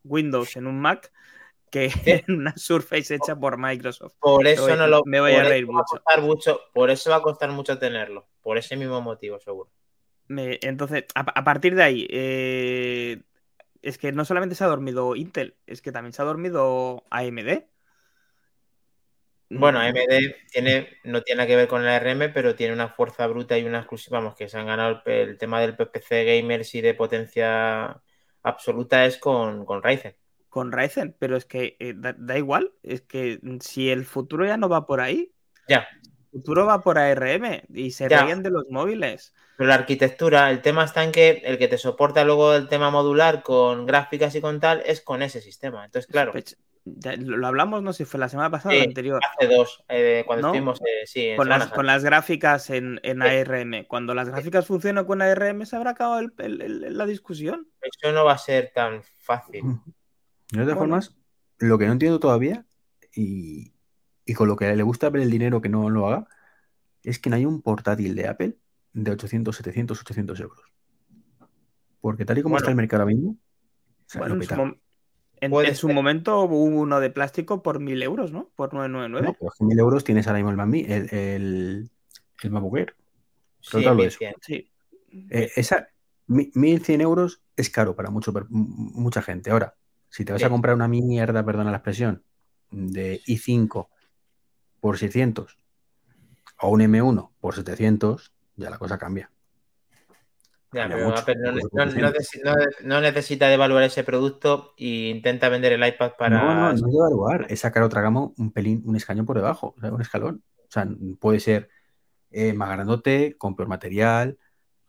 Windows en un Mac que en una Surface hecha por Microsoft. Por eso no lo me voy a reír mucho. Por eso va a costar mucho tenerlo. Por ese mismo motivo, seguro. Me- entonces, a, a partir de ahí, eh, es que no solamente se ha dormido Intel, es que también se ha dormido AMD. Bueno, Mm, AMD tiene, no tiene nada que ver con el ARM, pero tiene una fuerza bruta y una exclusiva, vamos, que se han ganado el, el tema del PPC gamers y de potencia absoluta es con, con Ryzen. Con Ryzen, pero es que eh, da, da igual, es que si el futuro ya no va por ahí, Ya, el futuro va por ARM y se Ya. ríen de los móviles. pero la arquitectura, el tema está en que el que te soporta luego el tema modular con gráficas y con tal es con ese sistema. Entonces, claro, Pues, ya lo hablamos, no sé si fue la semana pasada o la anterior, hace dos, eh, cuando ¿No? estuvimos, eh, sí, en con las, con las gráficas en, en Sí. ARM. Cuando las gráficas funcionan con ARM, se habrá acabado el- el- el- la discusión. Eso no va a ser tan fácil. De todas Bueno. formas, lo que no entiendo todavía, y, y con lo que le gusta ver el dinero que no lo haga, es que no hay un portátil de Apple de 800, 700, 800 euros. Porque tal y como Bueno. está el mercado ahora mismo, o sea, Bueno, lo en en- su ser. momento hubo uno de plástico por 1000 euros, ¿no? Por 999. No, pero es que 1000 euros tienes ahora mismo el, Mini- el, el, el. Pero Sí, te hablo de eso. 1100. Sí. Eh, esa, mi- 1100 euros es caro para mucho, mucha gente. Ahora, si te vas Sí. a comprar una mierda, perdona la expresión, de i5 por 600 o un M1 por 700, ya la cosa cambia. Ya, pero mucho, no, porque no- son no 700. nece- no- no necesita devaluar ese producto e intenta vender el iPad para. No, no, no es devaluar, es sacar otra gama un pelín, un escañón por debajo, o sea, un escalón. O sea, puede ser eh, más grandote, con peor material,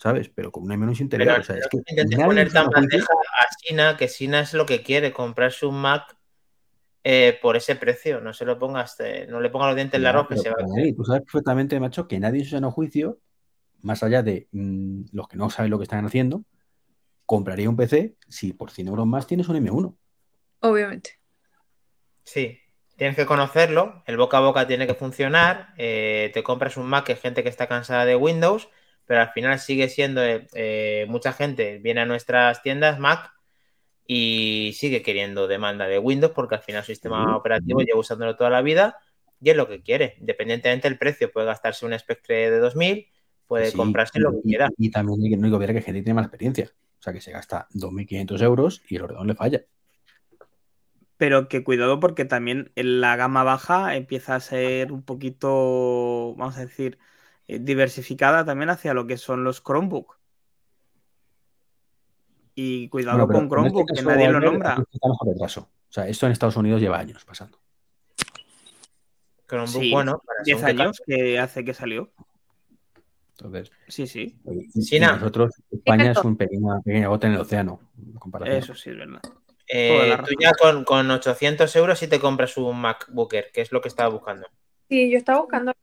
¿sabes? Pero con un M1 interior. Pero o sea, es no que poner en tan bandeja a Sina, que Sina es lo que quiere, comprarse un Mac eh, por ese precio. No se lo pongas, eh, no le ponga los dientes Ya, largos que pero- se va a tú sabes perfectamente, macho, que nadie en su sano juicio, más allá de mm, los que no saben lo que están haciendo, compraría un PC si por 100 euros más tienes un M1. Obviamente. Sí, tienes que conocerlo, el boca a boca tiene que funcionar, eh, te compras un Mac que es gente que está cansada de Windows, pero al final sigue siendo, eh, eh, mucha gente viene a nuestras tiendas Mac y sigue queriendo demanda de Windows porque al final su sistema operativo lleva usándolo toda la vida y es lo que quiere, independientemente del precio, puede gastarse un Spectre de 2000, puede Sí, comprarse y, lo que quiera. y también hay que- no hay que olvidar que gente tiene mala experiencia. O sea, que se gasta 2.500 euros y el ordenador le falla. Pero que cuidado porque también en la gama baja empieza a ser un poquito, vamos a decir, diversificada también hacia lo que son los Chromebook. Y cuidado Bueno, con este Chromebook, que nadie lo nombra. O sea, esto en Estados Unidos lleva años pasando. Chromebook, Sí, bueno, para 10 según qué años que hace que salió. Entonces, Sí, sí, y- nosotros, España es un pequeña, pequeña gota en el océano. en eso sí es verdad. Eh, tú ya con, con 800 euros si te compras un MacBook Air, que es lo que estaba buscando. Sí, yo estaba buscando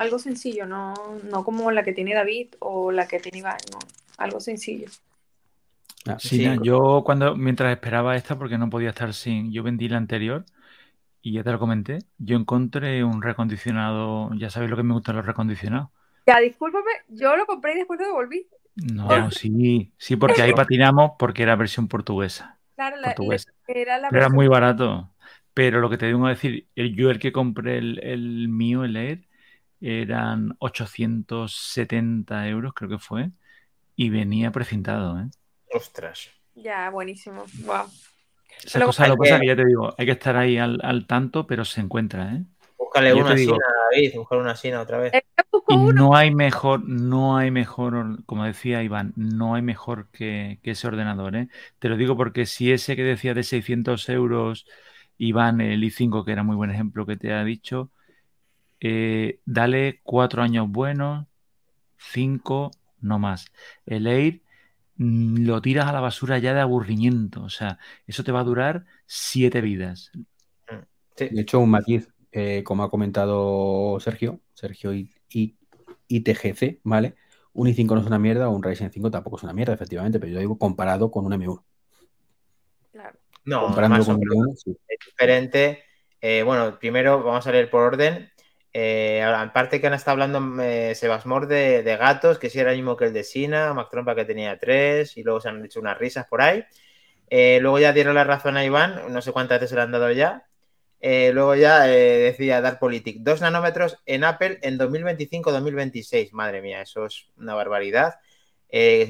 algo sencillo, no, no como la que tiene David o la que tiene Iván, no, algo sencillo. Ah, Sí, yo cuando, mientras esperaba esta, porque no podía estar sin, yo vendí la anterior y ya te lo comenté, yo encontré un recondicionado, ya sabéis lo que me gustan los recondicionados. Ya, discúlpame, yo lo compré y después lo devolví. No, sí, sí, porque ahí patinamos porque era versión portuguesa, Claro, la, portuguesa. la- era la Pero era muy barato. Pero lo que te tengo que decir, el, yo el que compré el, el mío, el Air, eran 870 euros, creo que fue, y venía precintado, ¿eh? Ostras. Ya, buenísimo. Wow. Esa Lo- cosa, lo que pasa que- que ya te digo, hay que estar ahí al, al tanto, pero se encuentra, ¿eh? Búscale una digo- Sina, David, búscale una Sina otra vez. Eh, Y no hay mejor, no hay mejor, como decía Iván, no hay mejor que, que ese ordenador, ¿eh? Te lo digo porque si ese que decía de 600 euros, Iván, el i5, que era muy buen ejemplo que te ha dicho, eh, dale cuatro años buenos, cinco, no más. El Air mm, lo tiras a la basura ya de aburrimiento, o sea, eso te va a durar siete vidas. Sí. De hecho, un matiz, eh, como ha comentado Sergio, Sergio I- I- ITGC, ¿vale? Un i5 no es una mierda, o un Ryzen 5 tampoco es una mierda, efectivamente, pero yo digo comparado con un M1. Claro. No, con un menos M1, sí. es diferente. Eh, bueno, primero vamos a leer por orden. Eh, que han estado hablando eh, Sebasmor de, gatos, que sí era el mismo que el de Sina, Mac Trompa que tenía tres, y luego se han hecho unas risas por ahí. Eh, luego ya dieron la razón a Iván, no sé cuántas veces se le han dado ya. Eh, luego ya eh, decía Dark Politic, 2 nanómetros en Apple en 2025-2026. Madre mía, eso es una barbaridad.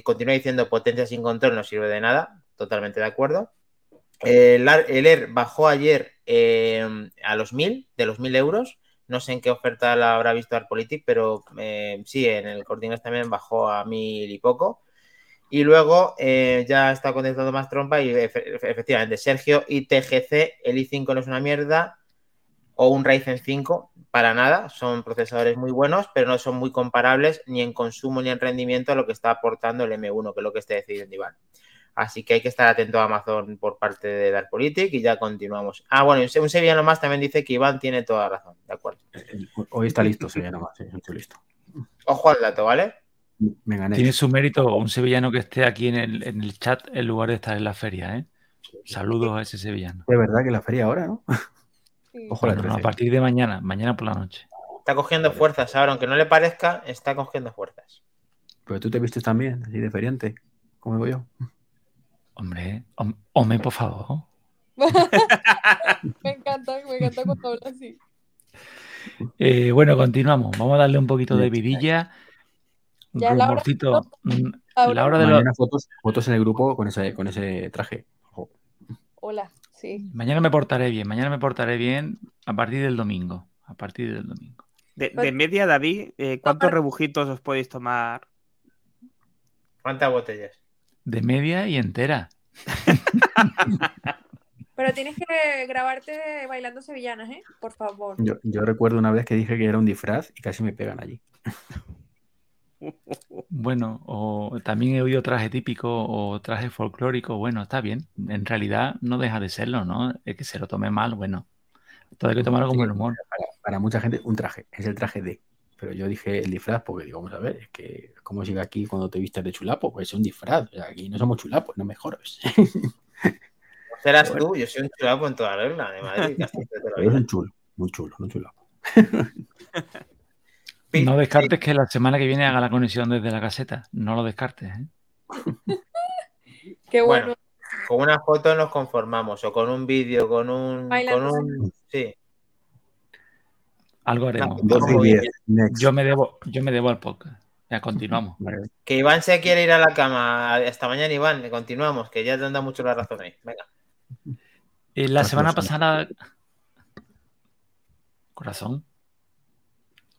Continúa diciendo potencia sin control no sirve de nada, totalmente de acuerdo. El, el Air bajó ayer a los 1000, de los 1000 euros. No sé en qué oferta la habrá visto Arpolitic, pero eh, sí, en el Corte también bajó a 1000 y poco. Y luego eh, ya está contestando más trompa y efe- efectivamente, Sergio ITGC, el i5 no es una mierda, o un Ryzen 5, para nada, son procesadores muy buenos, pero no son muy comparables ni en consumo ni en rendimiento a lo que está aportando el M1, que es lo que está decidiendo Iván. Así que hay que estar atento a Amazon por parte de Dark Politic y ya continuamos. Ah, bueno, un sevillano más también dice que Iván tiene toda la razón, de acuerdo. Hoy está listo, se llama más, sí, estoy listo. Ojo al dato, ¿vale? Me gané. Tiene su mérito un sevillano que esté aquí en el, en el chat en lugar de estar en la feria, ¿eh? Saludos a ese sevillano. De verdad que la feria ahora, ¿no? Sí. Ojo la Bueno, no, a 13. partir de mañana, mañana por la noche. Está cogiendo fuerzas ahora, aunque no le parezca, está cogiendo fuerzas. Pero tú te vistes también, así de feriante, como digo yo. Hombre, hom- hombre, por favor. me encanta, me encanta cuando habla así. Eh, bueno, continuamos. Vamos a darle un poquito de vidilla. Un Ya, rumorcito. Mm. La hora de los- Mañana fotos, fotos en el grupo con ese, con ese traje. Ojo. Hola, sí. Mañana me portaré bien, mañana me portaré bien a partir del domingo. a partir del domingo. De, de media, David, eh, ¿cuántos rebujitos os podéis tomar? ¿Cuántas botellas? De media y entera. Pero tienes que grabarte bailando sevillanas, ¿eh? Por favor. Yo, yo recuerdo una vez que dije que era un disfraz y casi me pegan allí. Bueno, o también he oído traje típico o traje folclórico. Bueno, está bien. En realidad no deja de serlo, ¿no? El que se lo tome mal, bueno. Todo hay que tomarlo como el humor. Para, para mucha gente, un traje, es el traje de. Pero yo dije el disfraz porque digo, vamos a ver, es que como sigue aquí cuando te vistes de chulapo, pues es un disfraz. O sea, aquí no somos chulapos, no me jodes. Serás Bueno. tú, yo soy un chulapo en toda la regla de Madrid. casi de toda la Pero es vida. un chulo, muy chulo, no un chulapo. No descartes que la semana que viene haga la conexión desde la caseta. No lo descartes, ¿eh? Qué bueno. Bueno, con una foto nos conformamos, o con un vídeo, con un. Con un sí. Algo haremos. No, 12 y muy 10, bien. next. Yo me debo, yo me debo al podcast. Ya continuamos. Vale. Que Iván se quiere ir a la cama. Hasta mañana, Iván. Continuamos, que ya te han dado mucho la razón ahí. Venga. Eh, la Corazón. semana pasada. Corazón.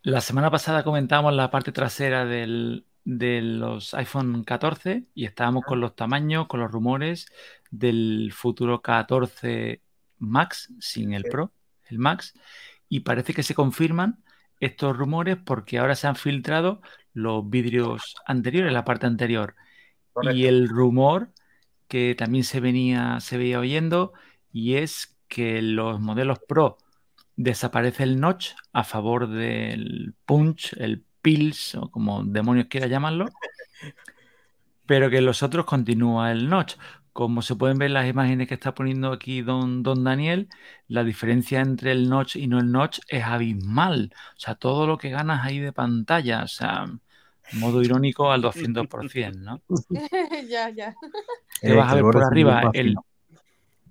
La semana pasada comentábamos la parte trasera del- de los iPhone 14 y estábamos con los tamaños, con los rumores del futuro 14 Max sin el. Pro, el Max. Y parece que se confirman estos rumores porque ahora se han filtrado los vidrios anteriores, la parte anterior. Correcto. Y el rumor que también se venía, se veía oyendo, y es que los modelos Pro desaparece el notch a favor del punch, el pills, o como demonios quiera llamarlo, pero que en los otros continúa el notch. Como se pueden ver las imágenes que está poniendo aquí don, don Daniel, la diferencia entre el notch y no el notch es abismal. O sea, todo lo que ganas ahí de pantalla, o sea, modo irónico al 200%, ¿no? ya, ya. Eh, vas a que ver el por arriba el,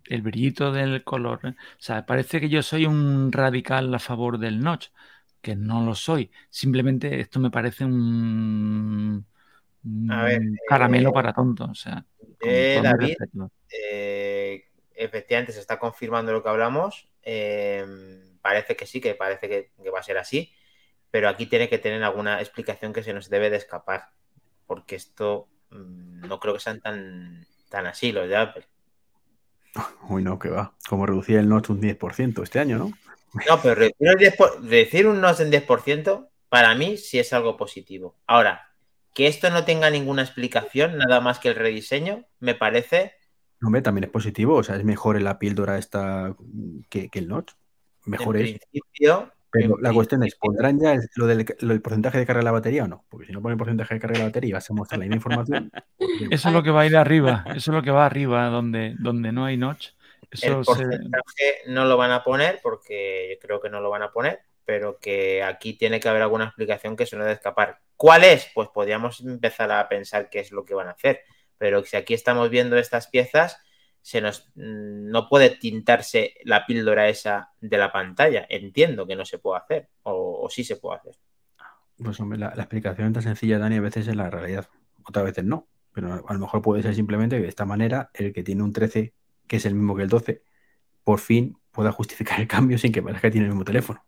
el brillito del color. ¿eh? O sea, parece que yo soy un radical a favor del notch, que no lo soy. Simplemente esto me parece un A ver, caramelo eh, para tontos. O sea, eh, David. Eh, efectivamente, se está confirmando lo que hablamos. Eh, parece que sí, que parece que, que va a ser así. Pero aquí tiene que tener alguna explicación que se nos debe de escapar. Porque esto mm, no creo que sean tan, tan así los de Apple. Uy, no, que va. Como reducir el notch un 10% este año, ¿no? No, pero reducir, el 10 por- reducir un NOS en 10%, para mí sí es algo positivo. Ahora, que esto no tenga ninguna explicación, nada más que el rediseño, me parece Hombre, también es positivo. O sea, es mejor en la píldora esta que, que el notch. Mejor en es. principio. Pero en la cuestión es, ¿pondrán ya el- lo del, lo del porcentaje de carga de la batería o no? Porque si no ponen porcentaje de carga de la batería y vas a mostrar la misma información. pues, Eso es lo que va a ir arriba. Eso es lo que va arriba, donde, donde no hay notch. Eso El se- porcentaje no lo van a poner porque yo creo que no lo van a poner, pero que aquí tiene que haber alguna explicación que se nos debe escapar. ¿Cuál es? Pues podríamos empezar a pensar qué es lo que van a hacer. Pero si aquí estamos viendo estas piezas, se nos mm, no puede tintarse la píldora esa de la pantalla. Entiendo que no se puede hacer, o, sí se puede hacer. Pues hombre, la, la explicación tan sencilla, Dani, a veces es la realidad. Otras veces no. Pero a lo mejor puede ser simplemente que de esta manera el que tiene un 13, que es el mismo que el 12, por fin pueda justificar el cambio sin que parezca que tiene el mismo teléfono.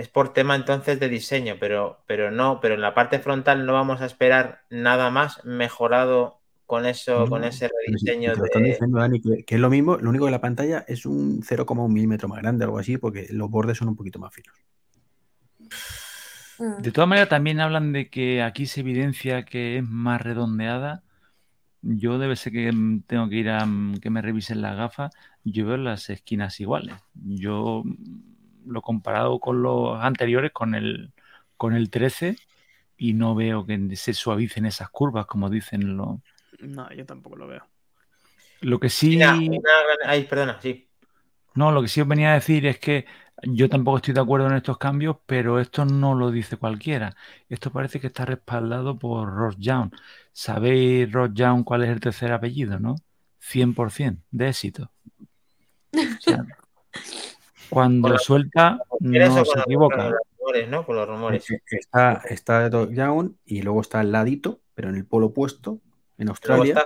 Es por tema entonces de diseño, pero, pero no, pero en la parte frontal no vamos a esperar nada más mejorado con eso, No, con ese rediseño te lo están de. diciendo, Dani, que, que es lo mismo, lo único que la pantalla es un 0,1 milímetro más grande, algo así, porque los bordes son un poquito más finos. Mm. De todas maneras, también hablan de que aquí se evidencia que es más redondeada. Yo debe ser que tengo que ir a mm, que me revisen las gafas. Yo veo las esquinas iguales. Yo lo comparado con los anteriores, con el, con el 13, y no veo que se suavicen esas curvas, como dicen los. No, yo tampoco lo veo. Lo que sí. Mira, una gran- Ay, perdona, sí. No, lo que sí os venía a decir es que yo tampoco estoy de acuerdo en estos cambios, pero esto no lo dice cualquiera. Esto parece que está respaldado por Ross Young. ¿Sabéis, Ross Young, cuál es el tercer apellido, no? 100% de éxito. O sea, cuando Con suelta, ¿Quieres no se con los- equivoca. con los rumores, ¿no? Con los rumores. Está, está Doc Young y luego está al ladito, pero en el polo opuesto, en Australia. está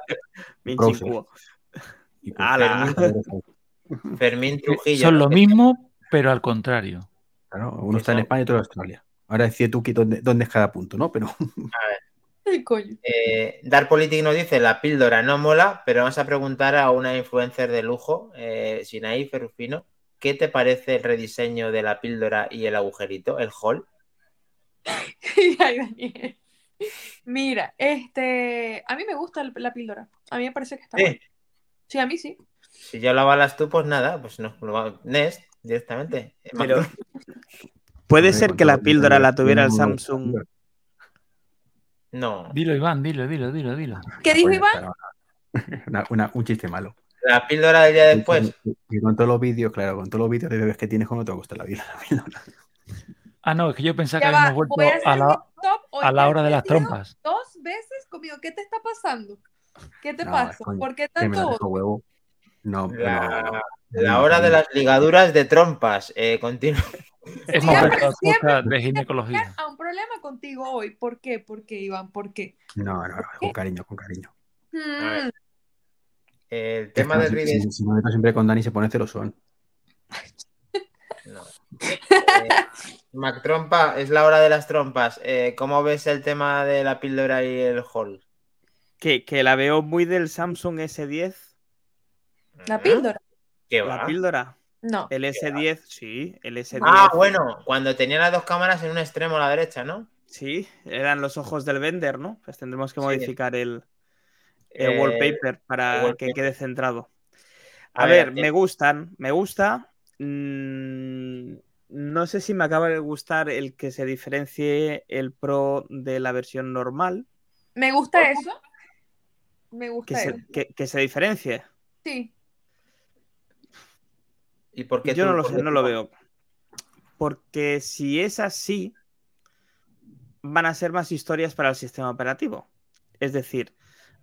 y pues. Fermín Trujillo. Son lo mismo, pero al contrario. Claro, uno está en. España y otro en Australia. Ahora decide tú que dónde, dónde es cada punto, ¿no? Pero Ay, coño. Eh, Dark Politic nos dice la píldora no mola, pero vamos a preguntar a una influencer de lujo, eh, Sinaí Ferrufino, ¿qué te parece el rediseño de la píldora y el agujerito, el hall? Ay, Daniel. Mira, este, a mí me gusta el- la píldora. A mí me parece que está Sí. bueno. Sí, a mí sí. Si ya lo avalas tú, pues nada, pues no, lo va- Nest directamente. Pero puede ser que la píldora la tuviera el no, Samsung. No, Dilo, Iván, dilo, dilo, dilo, dilo. ¿Qué dijo Iván? está, una- una- un chiste malo. La píldora del día después. Y con todos los vídeos, claro, con todos los vídeos de bebés que tienes, ¿cómo te gusta la vida? La píldora? Ah, no, es que yo pensaba Ya que va, habíamos vuelto a la, a la hora de las trompas. Dos veces conmigo. ¿Qué te está pasando? ¿Qué te No, pasa? coño, ¿Por qué Que me la tanto dejo huevo. No, pero- La, la hora de las ligaduras de trompas. Eh, continúa. Hemos Siempre, vuelto a siempre podcast de ginecología. a un problema contigo hoy? ¿Por qué? ¿Por qué, Iván? ¿Por qué? no, no, no, con cariño, con cariño. Mm, El Es tema que del si, si- si me meto siempre con Dani se pone celosón. No. Eh, Mac Trompa, es la hora de las trompas. Eh, ¿Cómo ves el tema de la píldora y el hall? Que, que la veo muy del Samsung S10. La píldora. ¿Qué La va? píldora. No. El S10, sí, el S10. Ah, bueno, cuando tenía las dos cámaras en un extremo a la derecha, ¿no? Sí, eran los ojos del vender, ¿no? Pues tendremos que Sí. modificar el Eh, wallpaper para el que quede centrado. A A, ver, ver, me gustan, me gusta. Mm, no sé si me acaba de gustar el que se diferencie el Pro de la versión normal. Me gusta eso. Me Que gusta se, eso. que, que se diferencie. Sí. ¿Y por qué Yo no lo sé, no lo veo. Porque si es así, van a ser más historias para el sistema operativo. Es decir,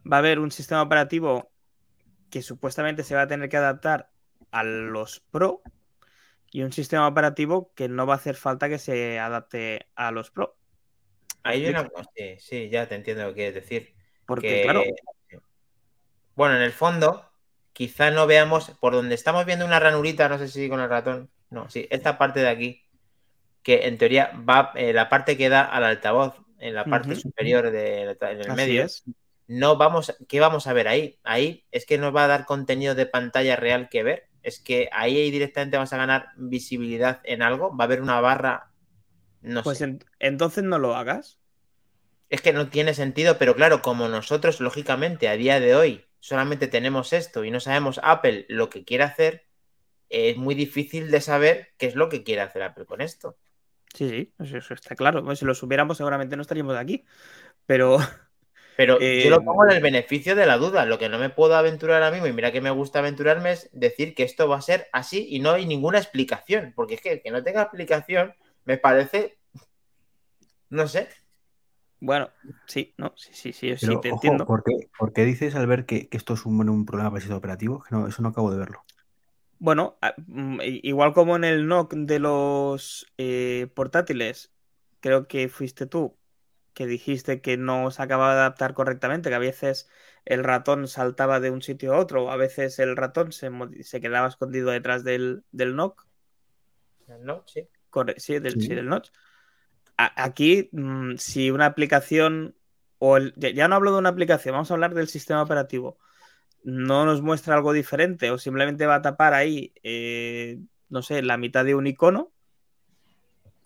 va a haber un sistema operativo que supuestamente se va a tener que adaptar a los Pro y un sistema operativo que no va a hacer falta que se adapte a los Pro. Hay una sí, sí, ya te entiendo lo que quieres decir. Porque, que- claro, Bueno, en el fondo, quizá no veamos por donde estamos viendo una ranurita, no sé si con el ratón. No, sí, esta parte de aquí, que en teoría va eh, la parte que da al altavoz, en la parte superior de, en el así medio. es. No vamos, ¿qué vamos a ver ahí? Ahí es que nos va a dar contenido de pantalla real que ver. Es que ahí directamente vamos a ganar visibilidad en algo. Va a haber una barra. No Pues sé. en- entonces no lo hagas. Es que no tiene sentido, pero claro, como nosotros, lógicamente, a día de hoy solamente tenemos esto y no sabemos Apple lo que quiere hacer, es muy difícil de saber qué es lo que quiere hacer Apple con esto. Sí, sí, eso, está claro. Si lo supiéramos, seguramente no estaríamos aquí. Pero Pero Eh, yo lo pongo en el beneficio de la duda. Lo que no me puedo aventurar a mí, y mira que me gusta aventurarme, es decir que esto va a ser así y no hay ninguna explicación. Porque es que el que no tenga explicación me parece. No sé. bueno, sí, no, sí, sí, sí, sí, te ojo, entiendo. ¿por qué, por qué dices, Albert, que, que esto es un, un problema para el sistema operativo? Que no, eso no acabo de verlo. Bueno, mm, igual como en el NOC de los eh, portátiles, creo que fuiste tú que dijiste que no se acababa de adaptar correctamente, que a veces el ratón saltaba de un sitio a otro, o a veces el ratón se, se quedaba escondido detrás del, del NOC, ¿No? Sí. corre- sí, del, Sí. sí, del notch. A- aquí, mm, si una aplicación, o el- ya, no hablo de una aplicación, vamos a hablar del sistema operativo, no nos muestra algo diferente o simplemente va a tapar ahí, eh, no sé, la mitad de un icono,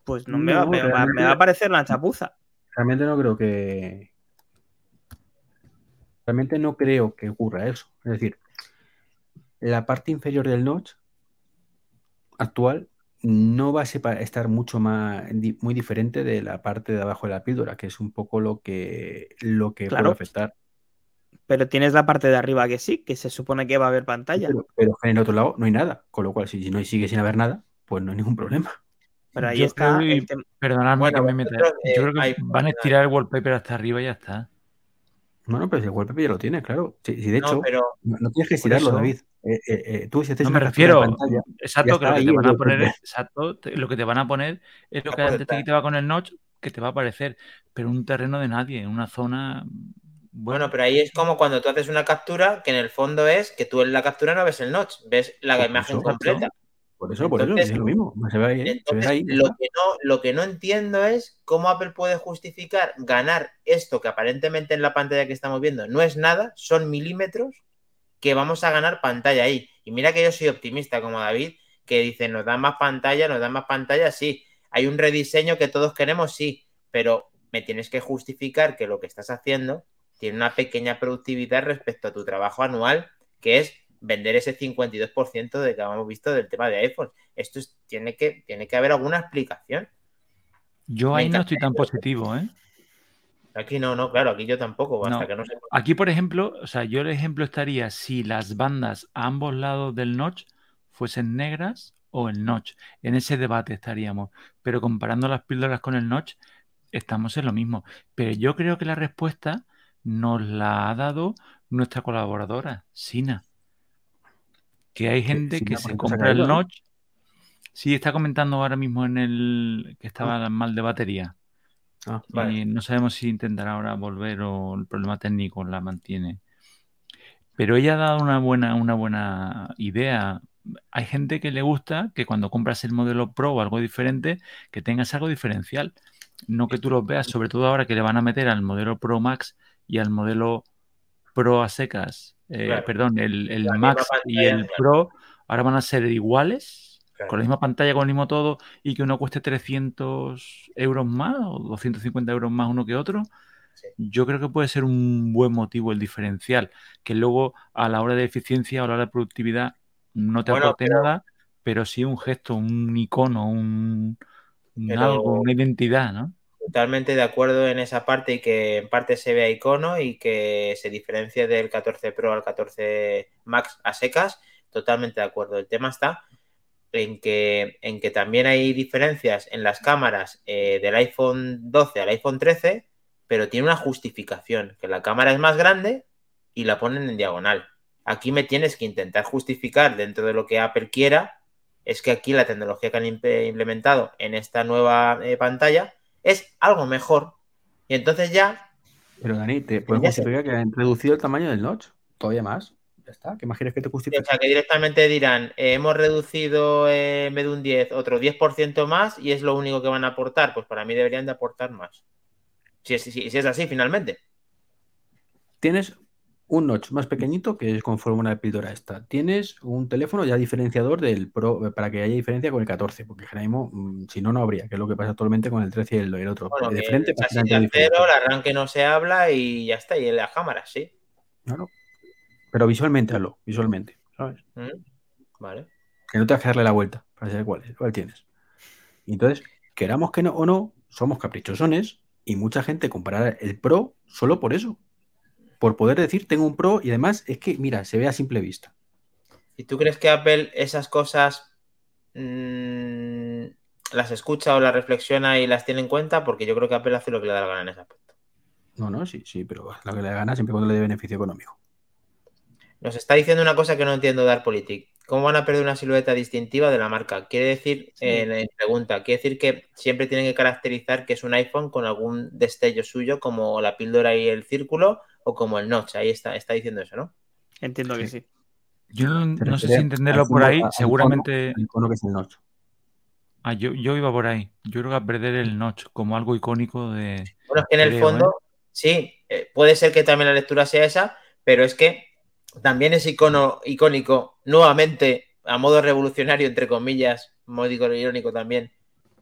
pues no, me, va, me va a parecer una chapuza. Realmente no creo que. Realmente no creo que ocurra eso. Es decir, la parte inferior del notch actual no va a estar mucho más muy diferente de la parte de abajo de la píldora, que es un poco lo que lo que Claro. puede afectar. Pero tienes la parte de arriba que sí, que se supone que va a haber pantalla. Pero, pero en el otro lado no hay nada, con lo cual si, si no sigue sin haber nada, pues no hay ningún problema. Pero ahí Yo está que- el. Perdonadme Bueno, que me meta. eh, Yo creo que hay- van a estirar el wallpaper hasta arriba y ya está. Bueno, pero si el wallpaper ya lo tiene, claro. Si, si de No, hecho, pero no, no tienes que estirarlo, eso- David. Eh, eh, eh, tú si haces No una me refiero. pantalla, Exacto, que lo que ahí te van a poner, exacto, lo que te van a poner es lo que puede antes te quitaba con el notch, que te va a aparecer, pero un terreno de nadie, en una zona. Bueno, Bueno, pero ahí es como cuando tú haces una captura, que en el fondo es que tú en la captura no ves el notch, ves la Pues imagen eso, completa. Por Por eso, por Entonces- eso, es lo mismo. Se ve ahí, se ve Entonces, ahí. ya lo, está. que no, lo que no entiendo es cómo Apple puede justificar ganar esto que aparentemente en la pantalla que estamos viendo no es nada, son milímetros que vamos a ganar pantalla ahí. Y mira que yo soy optimista como David, que dice, nos dan más pantalla, nos dan más pantalla, sí. Hay un rediseño que todos queremos, sí, pero me tienes que justificar que lo que estás haciendo tiene una pequeña productividad respecto a tu trabajo anual, que es vender ese 52% de que hemos visto del tema de iPhone. Esto es- tiene, que, tiene que haber alguna explicación. Yo ahí no estoy tan positivo, ¿eh? Aquí no, no, claro, aquí yo tampoco, hasta No. que no se... Aquí, por ejemplo, o sea, yo el ejemplo estaría si las bandas a ambos lados del notch fuesen negras o el notch. En ese debate estaríamos. Pero comparando las píldoras con el notch, estamos en lo mismo. Pero yo creo que la respuesta nos la ha dado nuestra colaboradora, Sina. Que hay gente que se compra el notch. Sí, está comentando ahora mismo en el que estaba mal de batería. Ah, Y no sabemos si intentará ahora volver o el problema técnico la mantiene. Pero ella ha dado una buena, una buena idea. Hay gente que le gusta que cuando compras el modelo Pro o algo diferente, que tengas algo diferencial. No que tú los veas, sobre todo ahora que le van a meter al modelo Pro Max y al modelo Pro a secas. Eh, Claro. Perdón, el, el Max y el claro. Pro ahora van a ser iguales, Claro. con la misma pantalla, con el mismo todo, y que uno cueste 300 euros más o 250 euros más uno que otro. Sí. Yo creo que puede ser un buen motivo el diferencial, que luego a la hora de eficiencia o a la hora de productividad no te Bueno, aporte pero- nada, pero sí un gesto, un icono, un, un Pero- algo, una identidad, ¿no? Totalmente de acuerdo en esa parte y que en parte se vea icono y que se diferencie del 14 Pro al 14 Max a secas. Totalmente de acuerdo. El tema está en que, en que también hay diferencias en las cámaras eh, del iPhone 12 al iPhone 13, pero tiene una justificación, que la cámara es más grande y la ponen en diagonal. Aquí me tienes que intentar justificar dentro de lo que Apple quiera, es que aquí la tecnología que han imp- implementado en esta nueva eh, pantalla es algo mejor. Y entonces ya, Pero Dani, te sé. justificar que han reducido el tamaño del notch. Todavía más. Ya está. ¿Qué más quieres que te o justifique? sea, que directamente dirán, eh, hemos reducido eh, en vez de un 10, otro 10% más y es lo único que van a aportar. Pues para mí deberían de aportar más. Si es, si- si es así, finalmente. Tienes un notch más pequeñito que es conforme una píldora esta. Tienes un teléfono ya diferenciador del Pro eh, para que haya diferencia con el 14, porque mismo, mm, si no, no habría, que es lo que pasa actualmente con el 13 y el, el otro. Bueno, de que frente, el chasis prácticamente de diferente. acero, el arranque no se habla y ya está. Y en las cámaras, sí. Claro. Pero visualmente hazlo, visualmente. ¿sabes? Mm, Vale. Que no te a darle la vuelta para saber cuál, es, cuál tienes. Y entonces, queramos que no o no, somos caprichosones y mucha gente comprará el Pro solo por eso. Por poder decir, tengo un Pro y además es que, mira, se ve a simple vista. ¿Y tú crees que Apple esas cosas mm, las escucha o las reflexiona y las tiene en cuenta? Porque yo creo que Apple hace lo que le da la gana en ese aspecto. No, no, sí, sí, pero lo que le gana siempre cuando le dé beneficio económico. Nos está diciendo una cosa que no entiendo Darpolitik. ¿Cómo van a perder una silueta distintiva de la marca? Quiere decir, Sí. eh, pregunta, quiere decir que siempre tienen que caracterizar que es un iPhone con algún destello suyo, como la píldora y el círculo, o como el notch. Ahí está, está diciendo eso, ¿no? Entiendo que sí. Yo no, sé si entenderlo por ahí, seguramente... al icono que es el notch. Ah, yo, yo iba por ahí. Yo creo que a perder el notch como algo icónico de... Bueno, es que en el Creo, fondo, sí, eh, puede ser que también la lectura sea esa, pero es que también es icono, icónico, nuevamente, a modo revolucionario, entre comillas, módico e irónico también,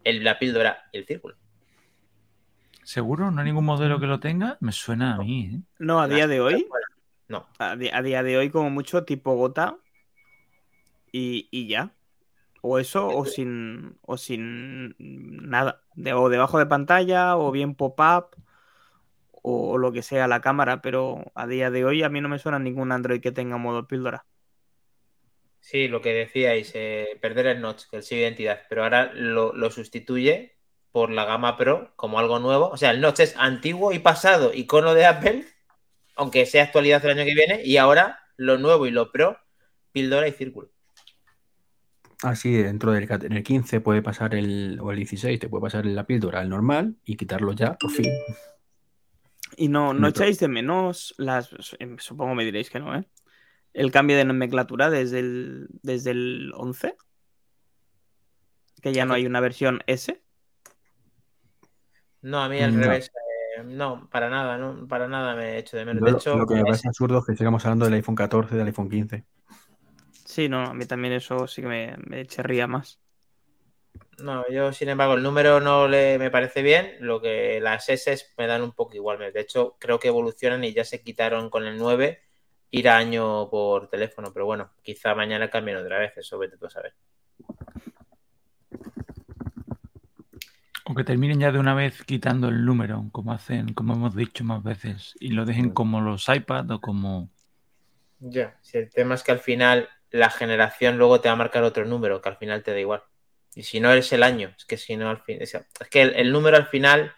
el, la píldora y el círculo. ¿Seguro? ¿No hay ningún modelo que lo tenga? Me suena a mí, ¿eh? No, a día de hoy, No. a, a día de hoy, como mucho, tipo gota y, y ya. O eso, o sin, o sin nada. De- o debajo de pantalla, o bien pop-up, o lo que sea la cámara. Pero a día de hoy a mí no me suena ningún Android que tenga modo píldora. Sí, lo que decíais, eh, perder el notch, que el sello de identidad, pero ahora lo, lo sustituye por la gama Pro como algo nuevo. O sea, el notch es antiguo y pasado, icono de Apple, aunque sea actualidad el año que viene, y ahora lo nuevo y lo Pro, píldora y círculo. Así, dentro del en el 15 puede pasar el, o el 16, te puede pasar la píldora al normal y quitarlo ya, por fin. Y no, no echáis de menos las. em, Supongo me diréis que no, ¿eh? El cambio de nomenclatura desde el, desde el 11. Que ya no hay una versión S. No, a mí al No. revés. eh, no, para nada, no, para nada me he hecho de menos. Yo De lo- hecho, lo que me es- parece absurdo es que sigamos hablando del iPhone 14 y del iPhone 15. Sí, no, a mí también eso sí que me, me chirría más. no, yo sin embargo el número no le me parece bien, lo que las S me dan un poco igual. De hecho, creo que evolucionan y ya se quitaron con el 9 ir a año por teléfono, pero bueno, quizá mañana cambien otra vez, eso vete tú a saber. O que terminen ya de una vez quitando el número, como hacen, como hemos dicho más veces, y lo dejen como los iPad o como. Ya, si el tema es que al final la generación luego te va a marcar otro número, que al final te da igual. Y si no eres el año, es que si no al fin, es es que el, el número al final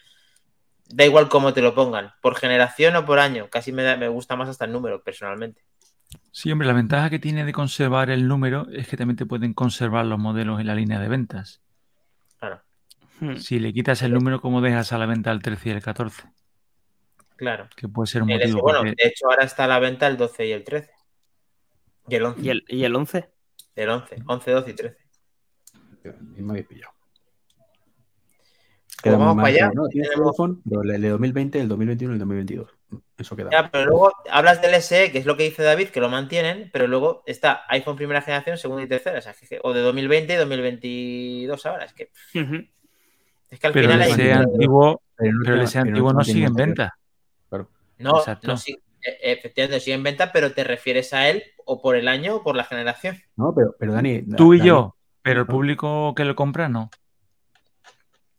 da igual cómo te lo pongan, por generación o por año, casi me, da- me gusta más hasta el número personalmente. Sí, hombre, la ventaja que tiene de conservar el número es que también te pueden conservar los modelos en la línea de ventas. Hmm. Si le quitas el número, ¿cómo dejas a la venta el 13 y el 14? claro. Que puede ser un S, motivo. bueno, porque- de hecho ahora está a la venta el 12 y el 13. Y el 11. ¿Y el, y el 11? El 11, 11, 12 y 13. Y me habéis pillado. Pues vamos para allá. ¿no? Tienes el iPhone, el de 2020, el 2021 y el 2022. Eso queda. Ya, pero luego hablas del SE, que es lo que dice David, que lo mantienen, pero luego está iPhone primera generación, segunda y tercera, o, sea, o de 2020 y 2022 ahora. Es que, Ujú. Es que al Pero el final hay- SE antiguo, Pero, no pero SE pero antiguo no sigue en venta. No, Exacto. no sigue- eh, efectivamente sigue en venta, pero te refieres a él o por el año o por la generación. No, pero, pero Dani. Tú y Dani, yo, pero el no. público que lo compra no.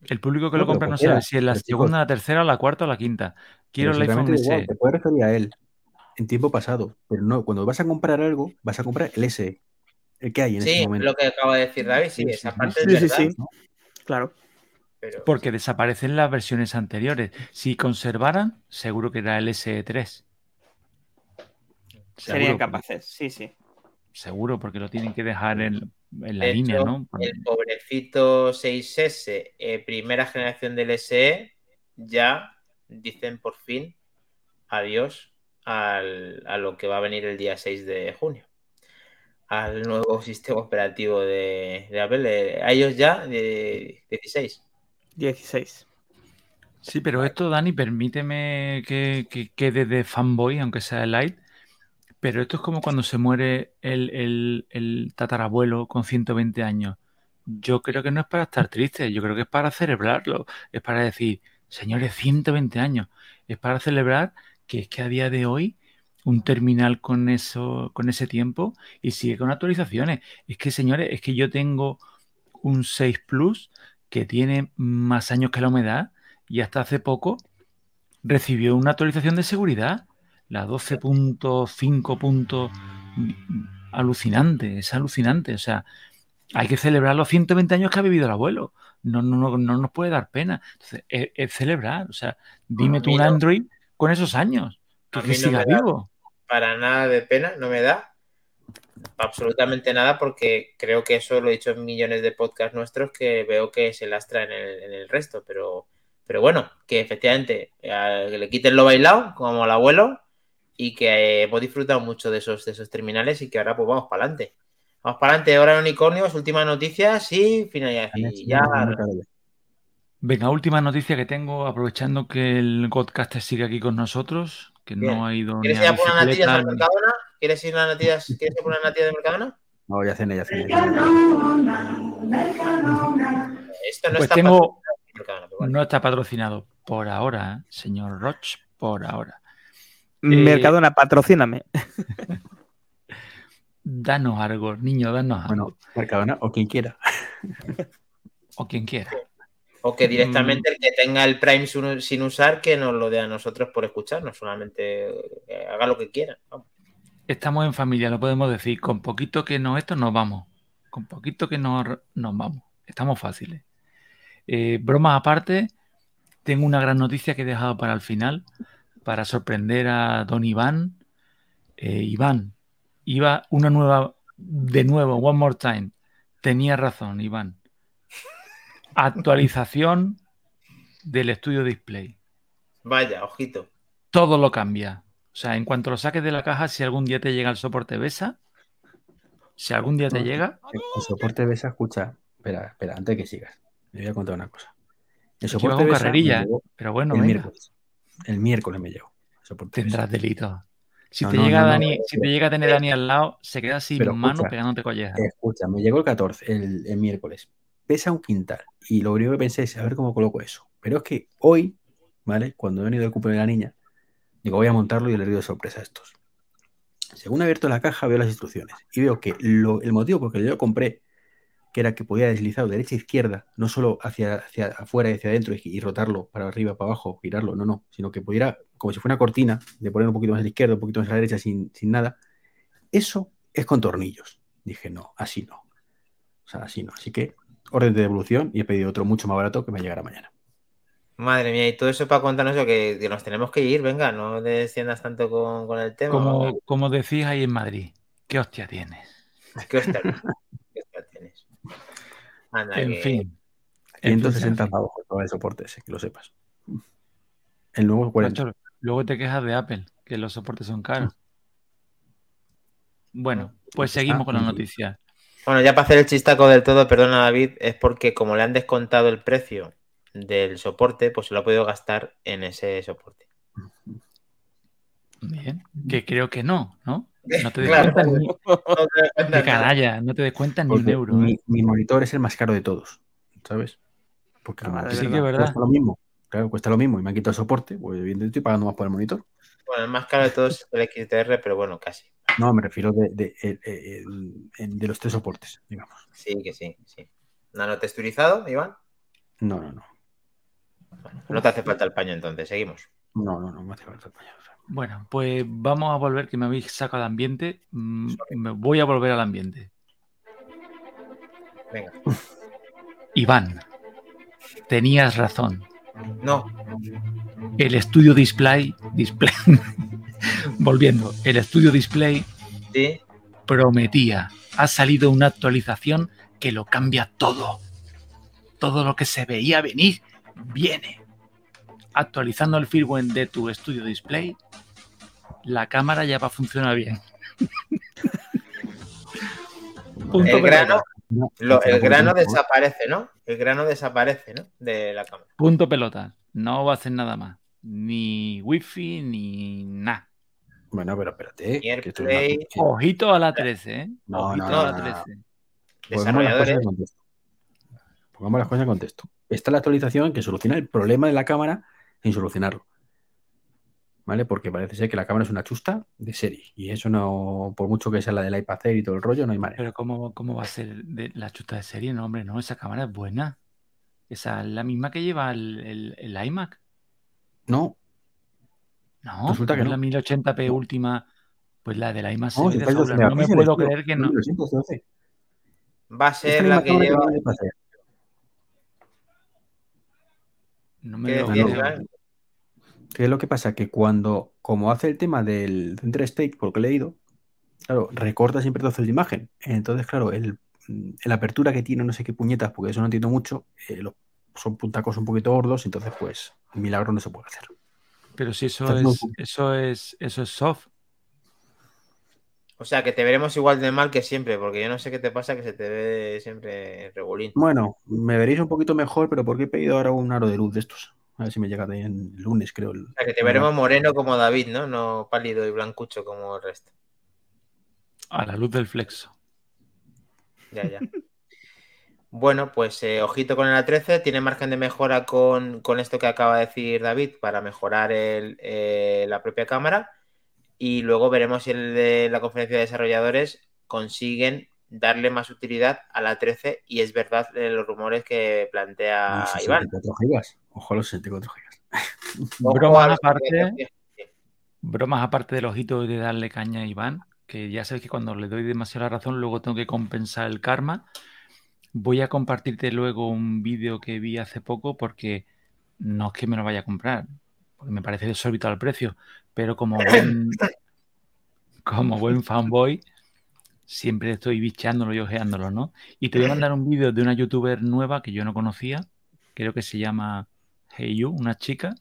El público que No, lo compra no sabe si es la segunda, la tercera, la cuarta o la quinta. Quiero el iPhone SE. Te puedes referir a él en tiempo pasado, pero no, cuando vas a comprar algo, vas a comprar el S, el que hay en Sí, ese momento. lo que acaba de decir David, sí, Sí, esa sí, parte sí, es sí, verdad. sí. ¿no? Claro. Pero- Porque desaparecen las versiones anteriores. Si conservaran, seguro que era el SE3. Serían Seguro, capaces, sí, sí. Seguro, porque lo tienen que dejar en, en la De línea, hecho, ¿no? El pobrecito 6S, eh, primera generación del SE, ya dicen por fin adiós al- a lo que va a venir el día 6 de junio. Al nuevo sistema operativo de, de Apple. eh, a ellos ya de 16. 16. Sí, pero esto, Dani, permíteme que, que quede de fanboy, aunque sea de light. Pero esto es como cuando se muere el, el- el tatarabuelo con 120 años. Yo creo que no es para estar triste, yo creo que es para celebrarlo. Es para decir, señores, 120 años. Es para celebrar que es que a día de hoy un terminal con eso, con ese tiempo y sigue con actualizaciones. Es que, señores, es que yo tengo un 6 Plus que tiene más años que la humedad y hasta hace poco recibió una actualización de seguridad, la 12.5. punto- Alucinante, es alucinante. O sea, hay que celebrar los 120 años que ha vivido el abuelo. No, no, no, no nos puede dar pena. Entonces, es, es celebrar. O sea, dime tú un. Android con esos años, que, que siga vivo. Para nada de pena, no me da. Absolutamente nada, porque creo que eso lo he dicho en millones de podcasts nuestros que veo que se lastra en el, en el resto. Pero, pero bueno, que efectivamente que le quiten lo bailado, como al abuelo, y que hemos disfrutado mucho de esos, de esos terminales y que ahora pues vamos para adelante. Vamos para adelante, ahora unicornios, últimas noticias y finalidad. Y ya, Venga, última noticia que tengo, aprovechando que el Godcaster sigue aquí con nosotros, que Bien. no ha ido ¿quieres a ir a por unas natillas bicicleta, al ni- Mercadona? ¿Quieres ir a unas natillas, ¿quieres ir a por unas natillas de Mercadona? No, ya cené, ya cené. ya cené. Esto no Pues está tengo, patrocinado por Mercadona, no está patrocinado por ahora, ¿eh? señor Roch, por ahora. Eh, Mercadona, patrocíname. Danos algo, niño, danos algo. Bueno, Mercadona o quien quiera. O quien quiera. O que directamente el que tenga el Prime sin sin usar, que nos lo dé a nosotros por escucharnos, solamente eh, haga lo que quiera. Vamos. Estamos en familia, lo podemos decir. Con poquito que nos esto nos vamos. Con poquito que nos, nos vamos. Estamos fáciles. Eh, bromas aparte, tengo una gran noticia que he dejado para el final, para sorprender a don Iván. Eh, Iván, iba una nueva, de nuevo, one more time. Tenía razón, Iván. Actualización del estudio display. Vaya, ojito. Todo lo cambia. O sea, en cuanto lo saques de la caja, si algún día te llega el soporte BESA, si algún día te No. llega, El soporte de esa escucha. espera, espera, antes de que sigas. Le voy a contar una cosa. El soporte BESA carrerilla, llegó pero bueno, el venga, miércoles. El miércoles me llegó. BESA. tendrás delito. Si No, te no, llega Dani, si te llega a tener Dani al lado, se queda sin Pero mano escucha, pegándote collejas. Escucha, me llegó el 14, el, el miércoles. Pesa un quintal. Y lo único que pensé es a ver cómo coloco eso. Pero es que hoy, ¿vale? Cuando he venido del cumpleaños de la niña, digo, voy a montarlo y le doy de sorpresa a estos. Según he abierto la caja, veo las instrucciones y veo que lo- el motivo por el que yo lo compré, que era que podía deslizar de derecha a izquierda, no solo hacia, hacia afuera y hacia adentro y, y rotarlo para arriba, para abajo, girarlo, no, no, sino que pudiera, como si fuera una cortina, de poner un poquito más a la izquierda, un poquito más a la derecha sin, sin nada, eso es con tornillos. Dije, no, así no. O sea, así no. Así que orden de devolución y he pedido otro mucho más barato que me llegará mañana. Madre mía, y todo eso para contarnos eso, que, que nos tenemos que ir, venga, no desciendas tanto con, con el tema. Como, como decís ahí en Madrid, ¿qué hostia tienes? ¿Qué hostia, qué hostia tienes? Anda, En que- fin. En fin, 160 en fin. pavos todo el soporte ese, que lo sepas. El nuevo 40. Macho, luego te quejas de Apple, que los soportes son caros. Bueno, pues Está seguimos con la muy- noticia. Bueno, ya para hacer el chistaco del todo, perdona David, es porque como le han descontado el precio del soporte, pues se lo ha podido gastar en ese soporte. Bien, que creo que no, ¿no? No te Claro. descuentan ni, No te das cuenta de nada. canalla, no te descuentan ni un euro. mi, ¿eh? mi monitor es el más caro de todos, ¿sabes? Porque Ah, como de que Sí que es verdad. cuesta lo mismo. Claro, cuesta lo mismo y me han quitado el soporte, pues evidentemente estoy pagando más por el monitor. Bueno, el más caro de todos es el XTR, pero bueno, casi. No, me refiero de, de, eh, eh, en- de los tres soportes, digamos. Sí, que sí, sí. ¿Nanotexturizado, Iván? No, no, no. No te hace falta el paño entonces, seguimos. No, no, no me hace falta el pañal. Bueno, pues vamos a volver, que me habéis sacado de ambiente. Mm, Me voy a volver al ambiente. Venga. Iván, tenías razón. No, El estudio display, display, volviendo, el estudio display sí. prometía. Ha salido una actualización que lo cambia todo. Todo lo que se veía venir viene. Actualizando el firmware de tu estudio display, la cámara ya va a funcionar bien. Punto El grano, No, lo- el grano desaparece, ¿no? El grano desaparece, ¿no? De la cámara. Punto pelota. No va a hacer nada más. Ni wifi ni nada. Bueno, pero espérate. Que Ojito a la 13, ¿eh? No, Ojito no, a la no, no. 13. Pongamos las cosas Desarrolladores. en contexto. Pongamos las cosas en contexto. Esta es la actualización que soluciona el problema de la cámara sin solucionarlo. ¿Vale? Porque parece ser que la cámara es una chusta de serie. Y eso no, por mucho que sea la del iPad Air y todo el rollo, no hay manera. Pero ¿cómo, cómo va a ser de la chuta de serie? No, hombre, no, esa cámara es buena. Esa es la misma que lleva el, el- el iMac. No, No, Resulta que es no. la 1080p No. última. Pues la iMac se no, de está el 12 fábula. No me megapíxeles, puedo creer que no. Lo siento, es 12. Va a ser la que lleva el iPad Air. No me ¿Qué lo? ¿Qué es lo que pasa? Que cuando, como hace el tema del Center State, por lo que he leído, claro, recorta siempre trozos de imagen. Entonces, claro, el, la apertura que tiene, no sé qué puñetas, porque eso no entiendo mucho, eh, lo- son puntacos un poquito gordos, entonces, pues, el milagro no se puede hacer. Pero si eso es, eso es, eso es soft. O sea, que te veremos igual de mal que siempre, porque yo no sé qué te pasa, que se te ve siempre regulín. Bueno, me veréis un poquito mejor, pero porque he pedido ahora un aro de luz de estos. A ver si me llega también el lunes, creo. el- O sea, que te veremos moreno como David, ¿no? No pálido y blancucho como el resto. A la luz del flexo. Ya, ya. Bueno, pues eh, ojito con el A13, tiene margen de mejora con, con esto que acaba de decir David para mejorar el, eh, la propia cámara y luego veremos si el de la conferencia de desarrolladores consiguen darle más utilidad a la 13 y es verdad eh, los rumores que plantea los Iván. 64 gigas. Ojo a los 64 gigas. Ojo Bromas aparte. Bromas aparte del ojito y de darle caña a Iván, que ya sabes que cuando le doy demasiada razón, luego tengo que compensar el karma. Voy a compartirte luego un vídeo que vi hace poco porque no es que me lo vaya a comprar, porque me parece desorbitado el precio, pero como buen, como buen fanboy, siempre estoy bicheándolo y ojeándolo, ¿no? Y te voy a mandar un vídeo de una youtuber nueva que yo no conocía, creo que se llama Heiyu, una chica,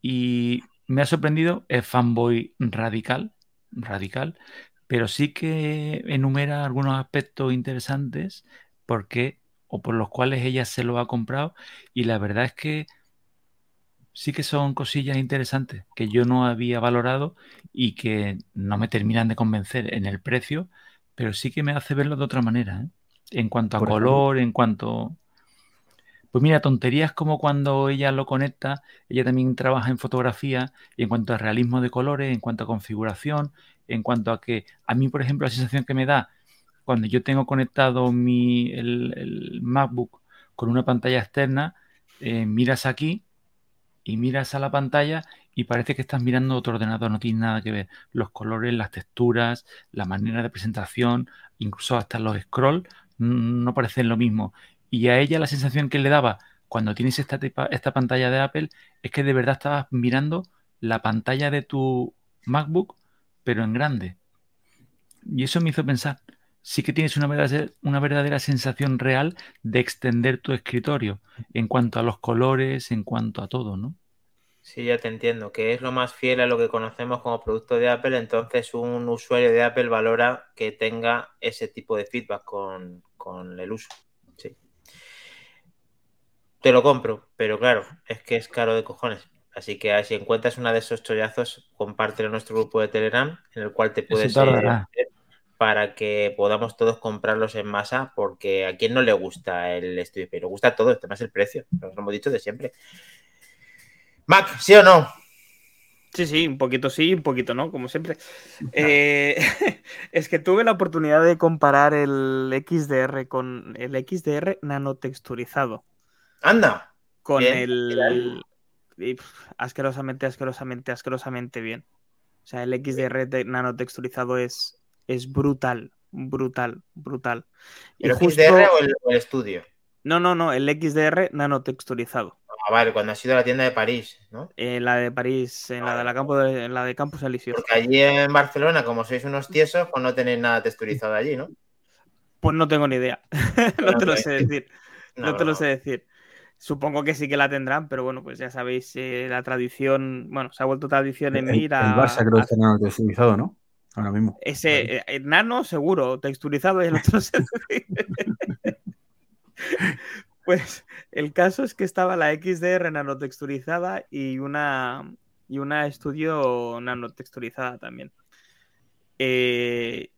y me ha sorprendido, es fanboy radical, radical, pero sí que enumera algunos aspectos interesantes porque o por los cuales ella se lo ha comprado y la verdad es que sí que son cosillas interesantes que yo no había valorado y que no me terminan de convencer en el precio, pero sí que me hace verlo de otra manera, ¿eh? En cuanto a Por color, en cuanto... Pues mira, tonterías como cuando ella lo conecta, ella también trabaja en fotografía, y en cuanto a realismo de colores, en cuanto a configuración, en cuanto a que a mí, por ejemplo, la sensación que me da cuando yo tengo conectado mi, el, el MacBook con una pantalla externa, eh, miras aquí y miras a la pantalla y parece que estás mirando otro ordenador, no tiene nada que ver. Los colores, las texturas, la manera de presentación, incluso hasta los scrolls, mm, no parecen lo mismo. Y a ella la sensación que le daba cuando tienes esta, esta pantalla de Apple es que de verdad estabas mirando la pantalla de tu MacBook, pero en grande. Y eso me hizo pensar, sí que tienes una verdadera, una verdadera sensación real de extender tu escritorio en cuanto a los colores, en cuanto a todo, ¿no? Sí, ya te entiendo, que es lo más fiel a lo que conocemos como producto de Apple, entonces un usuario de Apple valora que tenga ese tipo de feedback con, con el uso. Sí. Te lo compro, pero claro, es que es caro de cojones. Así que si encuentras una de esos chollazos, compártelo en nuestro grupo de Telegram, en el cual te puedes tardará. eh, para que podamos todos comprarlos en masa, porque a quien no le gusta el estudio, pero gusta todo, además el precio, lo hemos dicho de siempre. Mac, ¿sí o no? Sí, sí, un poquito sí, un poquito no, como siempre. Eh, es que tuve la oportunidad de comparar el XDR con el XDR nanotexturizado. Anda. Con Bien, el. asquerosamente, asquerosamente, asquerosamente bien. O sea, el XDR nanotexturizado es, es brutal, brutal, brutal. Y ¿El justo- XDR o el, o el estudio? No, no, no, el XDR nanotexturizado. Ah, vale, cuando has ido a la tienda de París, ¿no? Eh, la de París, en la de la campo de, en la de Campus Elíseos. Porque allí en Barcelona, como sois unos tiesos, pues no tenéis nada texturizado allí, ¿no? Pues no tengo ni idea. no te lo sé decir. No, No, te lo no. sé decir. Supongo que sí que la tendrán, pero bueno, pues ya sabéis, eh, la tradición, bueno, se ha vuelto tradición en El, mí el Barça creo que está nanotexturizado, ¿no? Ahora mismo. ese eh, nano seguro, texturizado y el otro. Pues el caso es que estaba la XDR nanotexturizada y una y una estudio nanotexturizada también. Eh,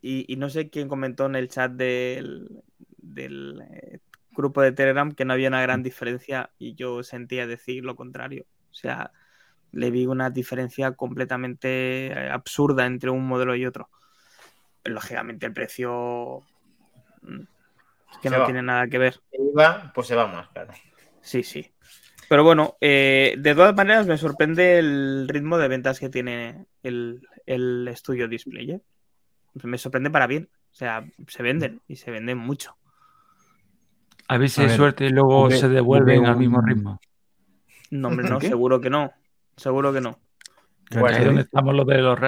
y, y no sé quién comentó en el chat del, del eh, grupo de Telegram que no había una gran diferencia y yo sentía decir lo contrario. O sea, le vi una diferencia completamente eh, absurda entre un modelo y otro. Lógicamente el precio mm, es que Se no va. tiene nada que ver. Si iba, pues se va más, claro. Sí, sí. Pero bueno, eh, de todas maneras me sorprende el ritmo de ventas que tiene el, el estudio display. ¿eh? Me sorprende para bien. O sea, se venden y se venden mucho. A ver si hay suerte y luego se devuelven al mismo ritmo. No, hombre, no, ¿Qué? seguro que no. Seguro que no. Bueno, Ahí donde estamos los de los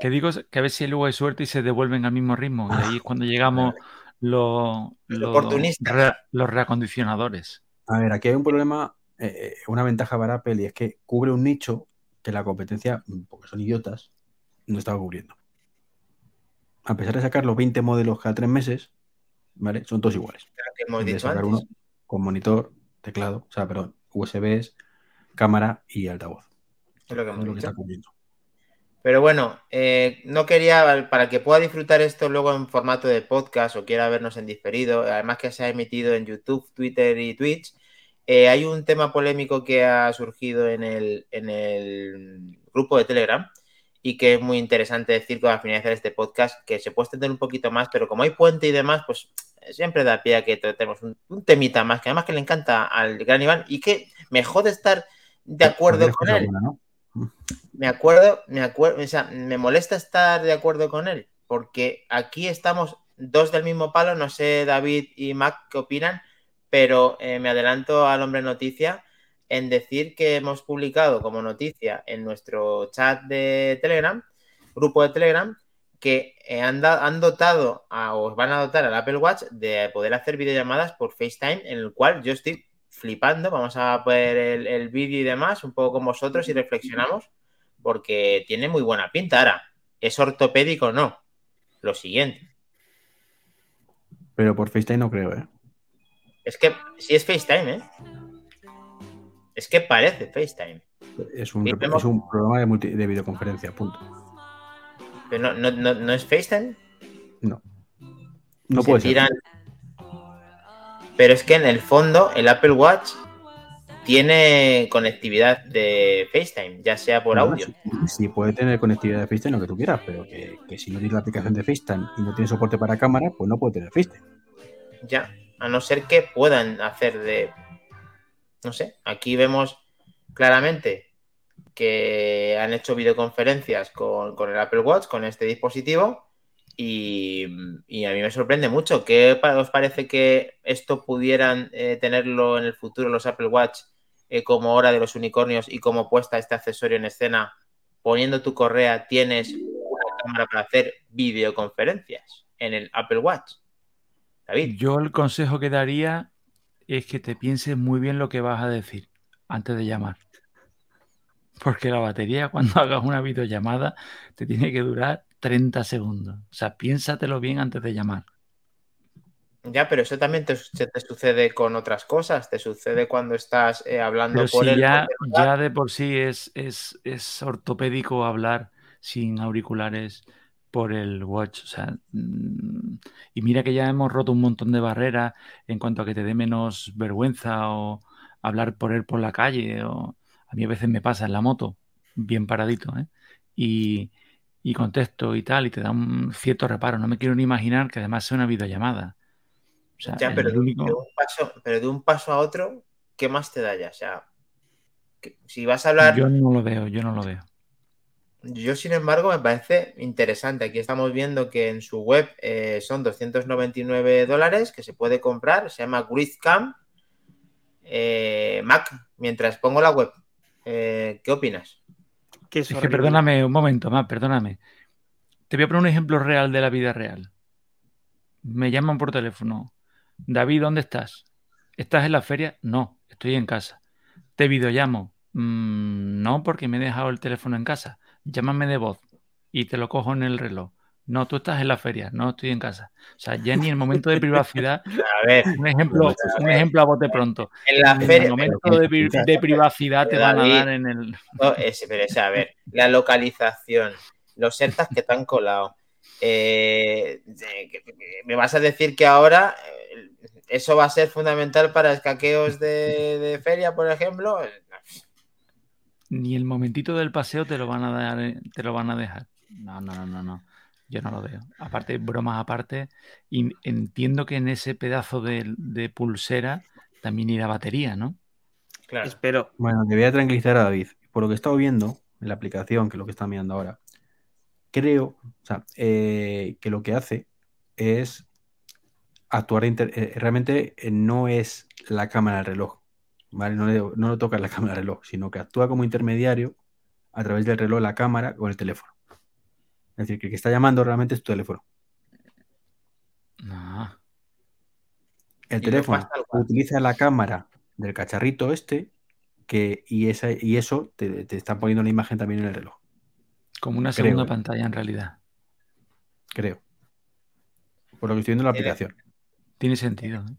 que digo que a ver si luego hay suerte y se devuelven al mismo ritmo. Y ahí es cuando llegamos los, Los re- los reacondicionadores. A ver, aquí hay un problema, eh, eh, una ventaja para Apple y es que cubre un nicho que la competencia, mm, porque son idiotas, no estaba cubriendo. A pesar de sacar los 20 modelos cada tres meses, ¿vale? Son todos iguales. que hemos dicho sacar antes. uno con monitor, teclado, o sea, perdón, USBs, cámara y altavoz. Es lo que hemos lo dicho. Pero bueno, eh, no quería, para que pueda disfrutar esto luego en formato de podcast o quiera vernos en diferido, además que se ha emitido en YouTube, Twitter y Twitch, eh, hay un tema polémico que ha surgido en el, en el grupo de Telegram y que es muy interesante decir la finalizar este podcast, que se puede extender un poquito más, pero como hay puente y demás, pues siempre da pie a que tratemos un, un temita más, que además que le encanta al gran Iván y que me jode estar de acuerdo Cualquier con él buena, ¿no? Me acuerdo, me acuerdo, o sea, me molesta estar de acuerdo con él, porque aquí estamos dos del mismo palo, no sé David y Mac qué opinan, pero eh, me adelanto al hombre noticia en decir que hemos publicado como noticia en nuestro chat de Telegram, grupo de Telegram, que eh, han, han dotado a, o van a dotar al Apple Watch de poder hacer videollamadas por FaceTime, en el cual yo estoy flipando. Vamos a ver el, el vídeo y demás, un poco con vosotros y reflexionamos, porque tiene muy buena pinta. Ahora, ¿es ortopédico o no? Lo siguiente. Pero por FaceTime no creo, ¿eh? Es que si es FaceTime, ¿eh? Es que parece FaceTime. Es un, vemos- es un programa de, multi- de videoconferencia, punto. Pero no, no, no, no es FaceTime. No Se puede ser. Pero es que en el fondo el Apple Watch tiene conectividad de FaceTime, ya sea por No, audio. Sí, sí puede tener conectividad de FaceTime lo que tú quieras, pero que, que si no tienes la aplicación de FaceTime y no tiene soporte para cámara, pues no puede tener FaceTime. Ya, a no ser que puedan hacer de. No sé, aquí vemos claramente que han hecho videoconferencias con, con el Apple Watch, con este dispositivo, y, a mí me sorprende mucho. ¿Qué os parece que esto pudieran eh, tenerlo en el futuro los Apple Watch eh, como hora de los unicornios y como puesta este accesorio en escena? Poniendo tu correa, tienes una cámara para hacer videoconferencias en el Apple Watch. David. Yo el consejo que daría es que te pienses muy bien lo que vas a decir antes de llamar. Porque la batería cuando hagas una videollamada te tiene que durar 30 segundos. O sea, piénsatelo bien antes de llamar. Ya, pero eso también te, te sucede con otras cosas. Te sucede cuando estás eh, hablando Pero por si el ya, ya de por sí es, es, es ortopédico hablar sin auriculares por el watch. O sea, mm, y mira que ya hemos roto un montón de barreras en cuanto a que te dé menos vergüenza o hablar por él por la calle. O... A mí a veces me pasa en la moto, bien paradito, ¿eh? Y, y contesto y tal, y te da un cierto reparo. No me quiero ni imaginar que además sea una videollamada. O sea, Ya, el pero de, único- de un paso, pero de un paso a otro, ¿qué más te da ya? O sea, que- si vas a hablar. yo no lo veo, yo no lo veo. Yo, sin embargo, me parece interesante. Aquí estamos viendo que en su web eh, son 299 dólares que se puede comprar. Se llama Gridcam eh, Mac. Mientras pongo la web, eh, ¿qué opinas? Que Es que perdóname un momento más, perdóname. Te voy a poner un ejemplo real de la vida real. Me llaman por teléfono. David, ¿dónde estás? ¿Estás en la feria? No, estoy en casa. Te videollamo. "Mm, no, porque me he dejado el teléfono en casa. Llámame de voz y te lo cojo en el reloj. No, tú estás en la feria, no estoy en casa. O sea, ya ni el momento de privacidad. A ver, Un ejemplo, un ejemplo a bote pronto. en la feria. el momento de, pri- de privacidad te van a dar en el. No, ese, pero ese, a ver, la localización, los sertas que te han colado. eh, me vas a decir que ahora eh, eso va a ser fundamental para escaqueos de, de feria, por ejemplo. Ni el momentito del paseo te lo van a dar, eh, te lo van a dejar. No, no, no, no, no. Yo no lo veo. Aparte, bromas aparte, y entiendo que en ese pedazo de, de pulsera también irá batería, ¿no? Claro. Espero. Bueno, te voy a tranquilizar a David. Por lo que he estado viendo en la aplicación, que es lo que está mirando ahora, creo o sea, eh, que lo que hace es actuar eh, realmente eh, no es la cámara del reloj, ¿vale? No, le- no lo toca la cámara del reloj, sino que actúa como intermediario a través del reloj, la cámara con el teléfono. Es decir, que el que está llamando realmente es tu teléfono. No. El teléfono utiliza la cámara del cacharrito este que, y, esa, y eso te, te está poniendo la imagen también en el reloj, Como una Creo, segunda ¿eh? pantalla en realidad. creo. Por lo que estoy viendo en la aplicación. Tiene sentido. ¿eh?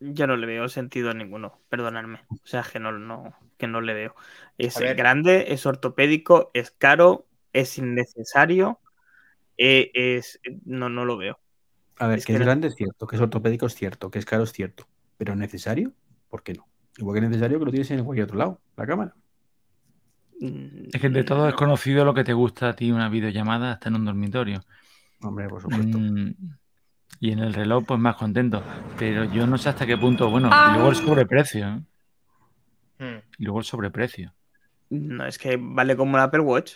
Yo no le veo sentido ninguno, perdonadme. O sea, que no, no, que no le veo. Es A grande, es ortopédico, es caro, es innecesario. eh, es, no, no lo veo. A ver, Es que que es no- grande es cierto, que es ortopédico es cierto, que es caro es cierto, pero necesario, ¿por qué no? Igual que es necesario que lo tienes en cualquier otro lado, la cámara. Mm, Es que de todo es no. conocido lo que te gusta a ti una videollamada hasta en un dormitorio. Hombre, por supuesto. Mm, y en el reloj, pues más contento. Pero yo no sé hasta qué punto. Bueno, y luego el sobreprecio. ¿eh? Hmm. Y luego el sobreprecio. No, es que vale como el Apple Watch.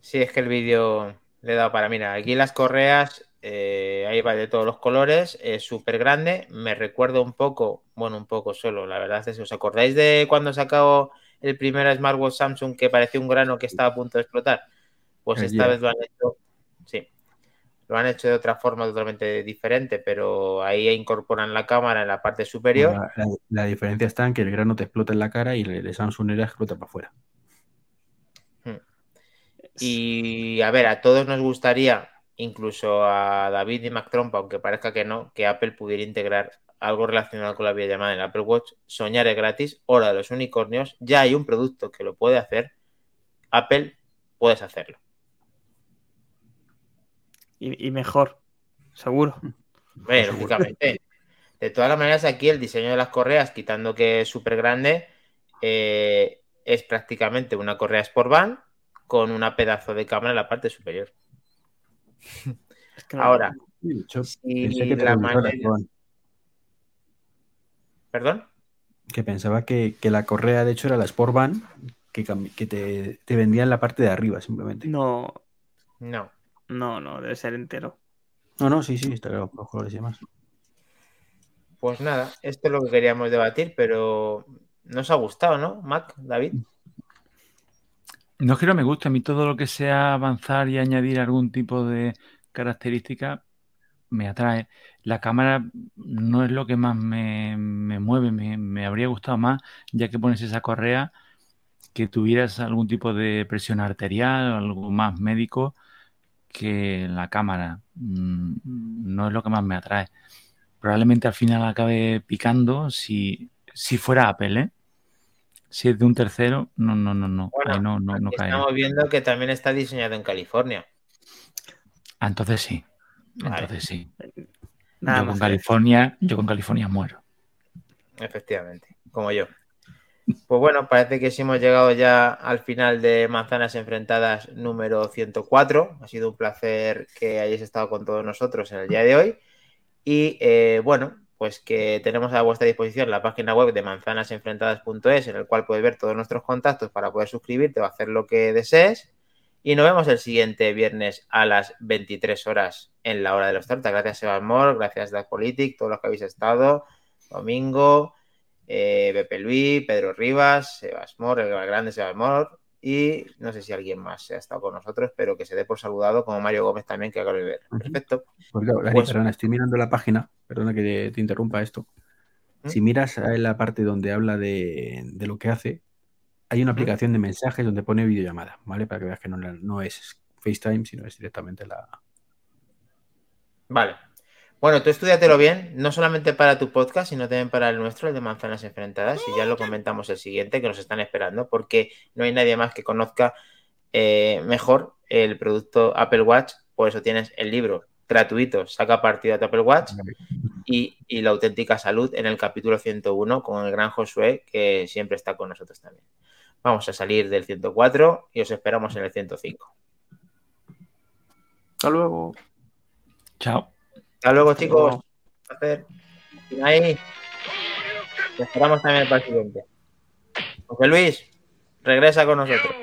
Sí, es que el vídeo le he dado para. Mira, aquí las correas, eh, ahí va de todos los colores, es súper grande. Me recuerda un poco, bueno, un poco solo, la verdad es que ¿os acordáis de cuando sacó el primer smartwatch Samsung que parecía un grano que estaba a punto de explotar? Pues esta vez lo han hecho, sí, lo han hecho de otra forma totalmente diferente, pero ahí incorporan la cámara en la parte superior. La, la- la diferencia está en que el grano te explota en la cara y el de Samsung era explota para afuera. Y a ver, a todos nos gustaría incluso a David y Mac Trompa, aunque parezca que no, que Apple pudiera integrar algo relacionado con la videollamada en el Apple Watch. Soñar es gratis, hora de los unicornios, ya hay un producto que lo puede hacer. Apple, puedes hacerlo. Y, y mejor, seguro. Bueno, lógicamente. De todas maneras, aquí el diseño de las correas, quitando que es súper grande, eh, es prácticamente una correa Sportband con una pedazo de cámara en la parte superior. Es que no- Ahora, Sí, yo si pensé que, la Juan, ¿Perdón? que pensaba que, que la correa de hecho era la Sportband que, que te, te vendía en la parte de arriba simplemente. No, No. No, no, debe ser entero. No, no, sí, sí, está claro, los colores y demás. Pues nada, esto es lo que queríamos debatir, pero nos ha gustado, ¿no, Mac, David? No es que no me guste, a mí todo lo que sea avanzar y añadir algún tipo de característica me atrae. La cámara no es lo que más me, me mueve, me, me habría gustado más, ya que pones esa correa, que tuvieras algún tipo de presión arterial o algo más médico que la cámara. Mm, No es lo que más me atrae. Probablemente al final acabe picando si, si fuera Apple, ¿eh? Si es de un tercero, no, no, no, no. Bueno, Ahí no, no, cae. Estamos viendo que también está diseñado en California. Ah, entonces sí. Vale. Entonces sí. Nada yo con California, yo con California muero. Efectivamente, como yo. Pues bueno, parece que sí hemos llegado ya al final de Manzanas Enfrentadas número 104. Ha sido un placer que hayáis estado con todos nosotros en el día de hoy. Y eh, bueno, pues que tenemos a vuestra disposición la página web de manzanasenfrentadas.es en el cual puedes ver todos nuestros contactos para poder suscribirte o hacer lo que desees. Y nos vemos el siguiente viernes a las 23 horas en la hora de los tortas. Gracias, Sebas Mor, gracias, Dark Politic, todos los que habéis estado. Domingo, eh, Pepe Luis, Pedro Rivas, Sebas Mor, el grande Sebas Mor. Y no sé si alguien más se ha estado con nosotros, pero que se dé por saludado, como Mario Gómez también, que acabo de ver. Perfecto. Pues Pues- perdona, estoy mirando la página, perdona que te, te interrumpa esto. ¿Mm? Si miras en la parte donde habla de, de lo que hace, hay una ¿Mm? aplicación de mensajes donde pone videollamada, ¿vale? Para que veas que no, no es FaceTime, sino es directamente la... Vale. Bueno, tú estudiatelo bien, no solamente para tu podcast, sino también para el nuestro, el de Manzanas Enfrentadas, y ya lo comentamos el siguiente, que nos están esperando, porque no hay nadie más que conozca eh, mejor el producto Apple Watch, por eso tienes el libro gratuito, saca partido a tu Apple Watch, y, y la auténtica salud en el capítulo 101 con el gran Josué, que siempre está con nosotros también. Vamos a salir del 104 y os esperamos en el 105. Hasta luego. Chao. Hasta luego, Hasta chicos. luego. Un placer. Y ahí. Te esperamos también para el siguiente. José Luis, regresa con nosotros.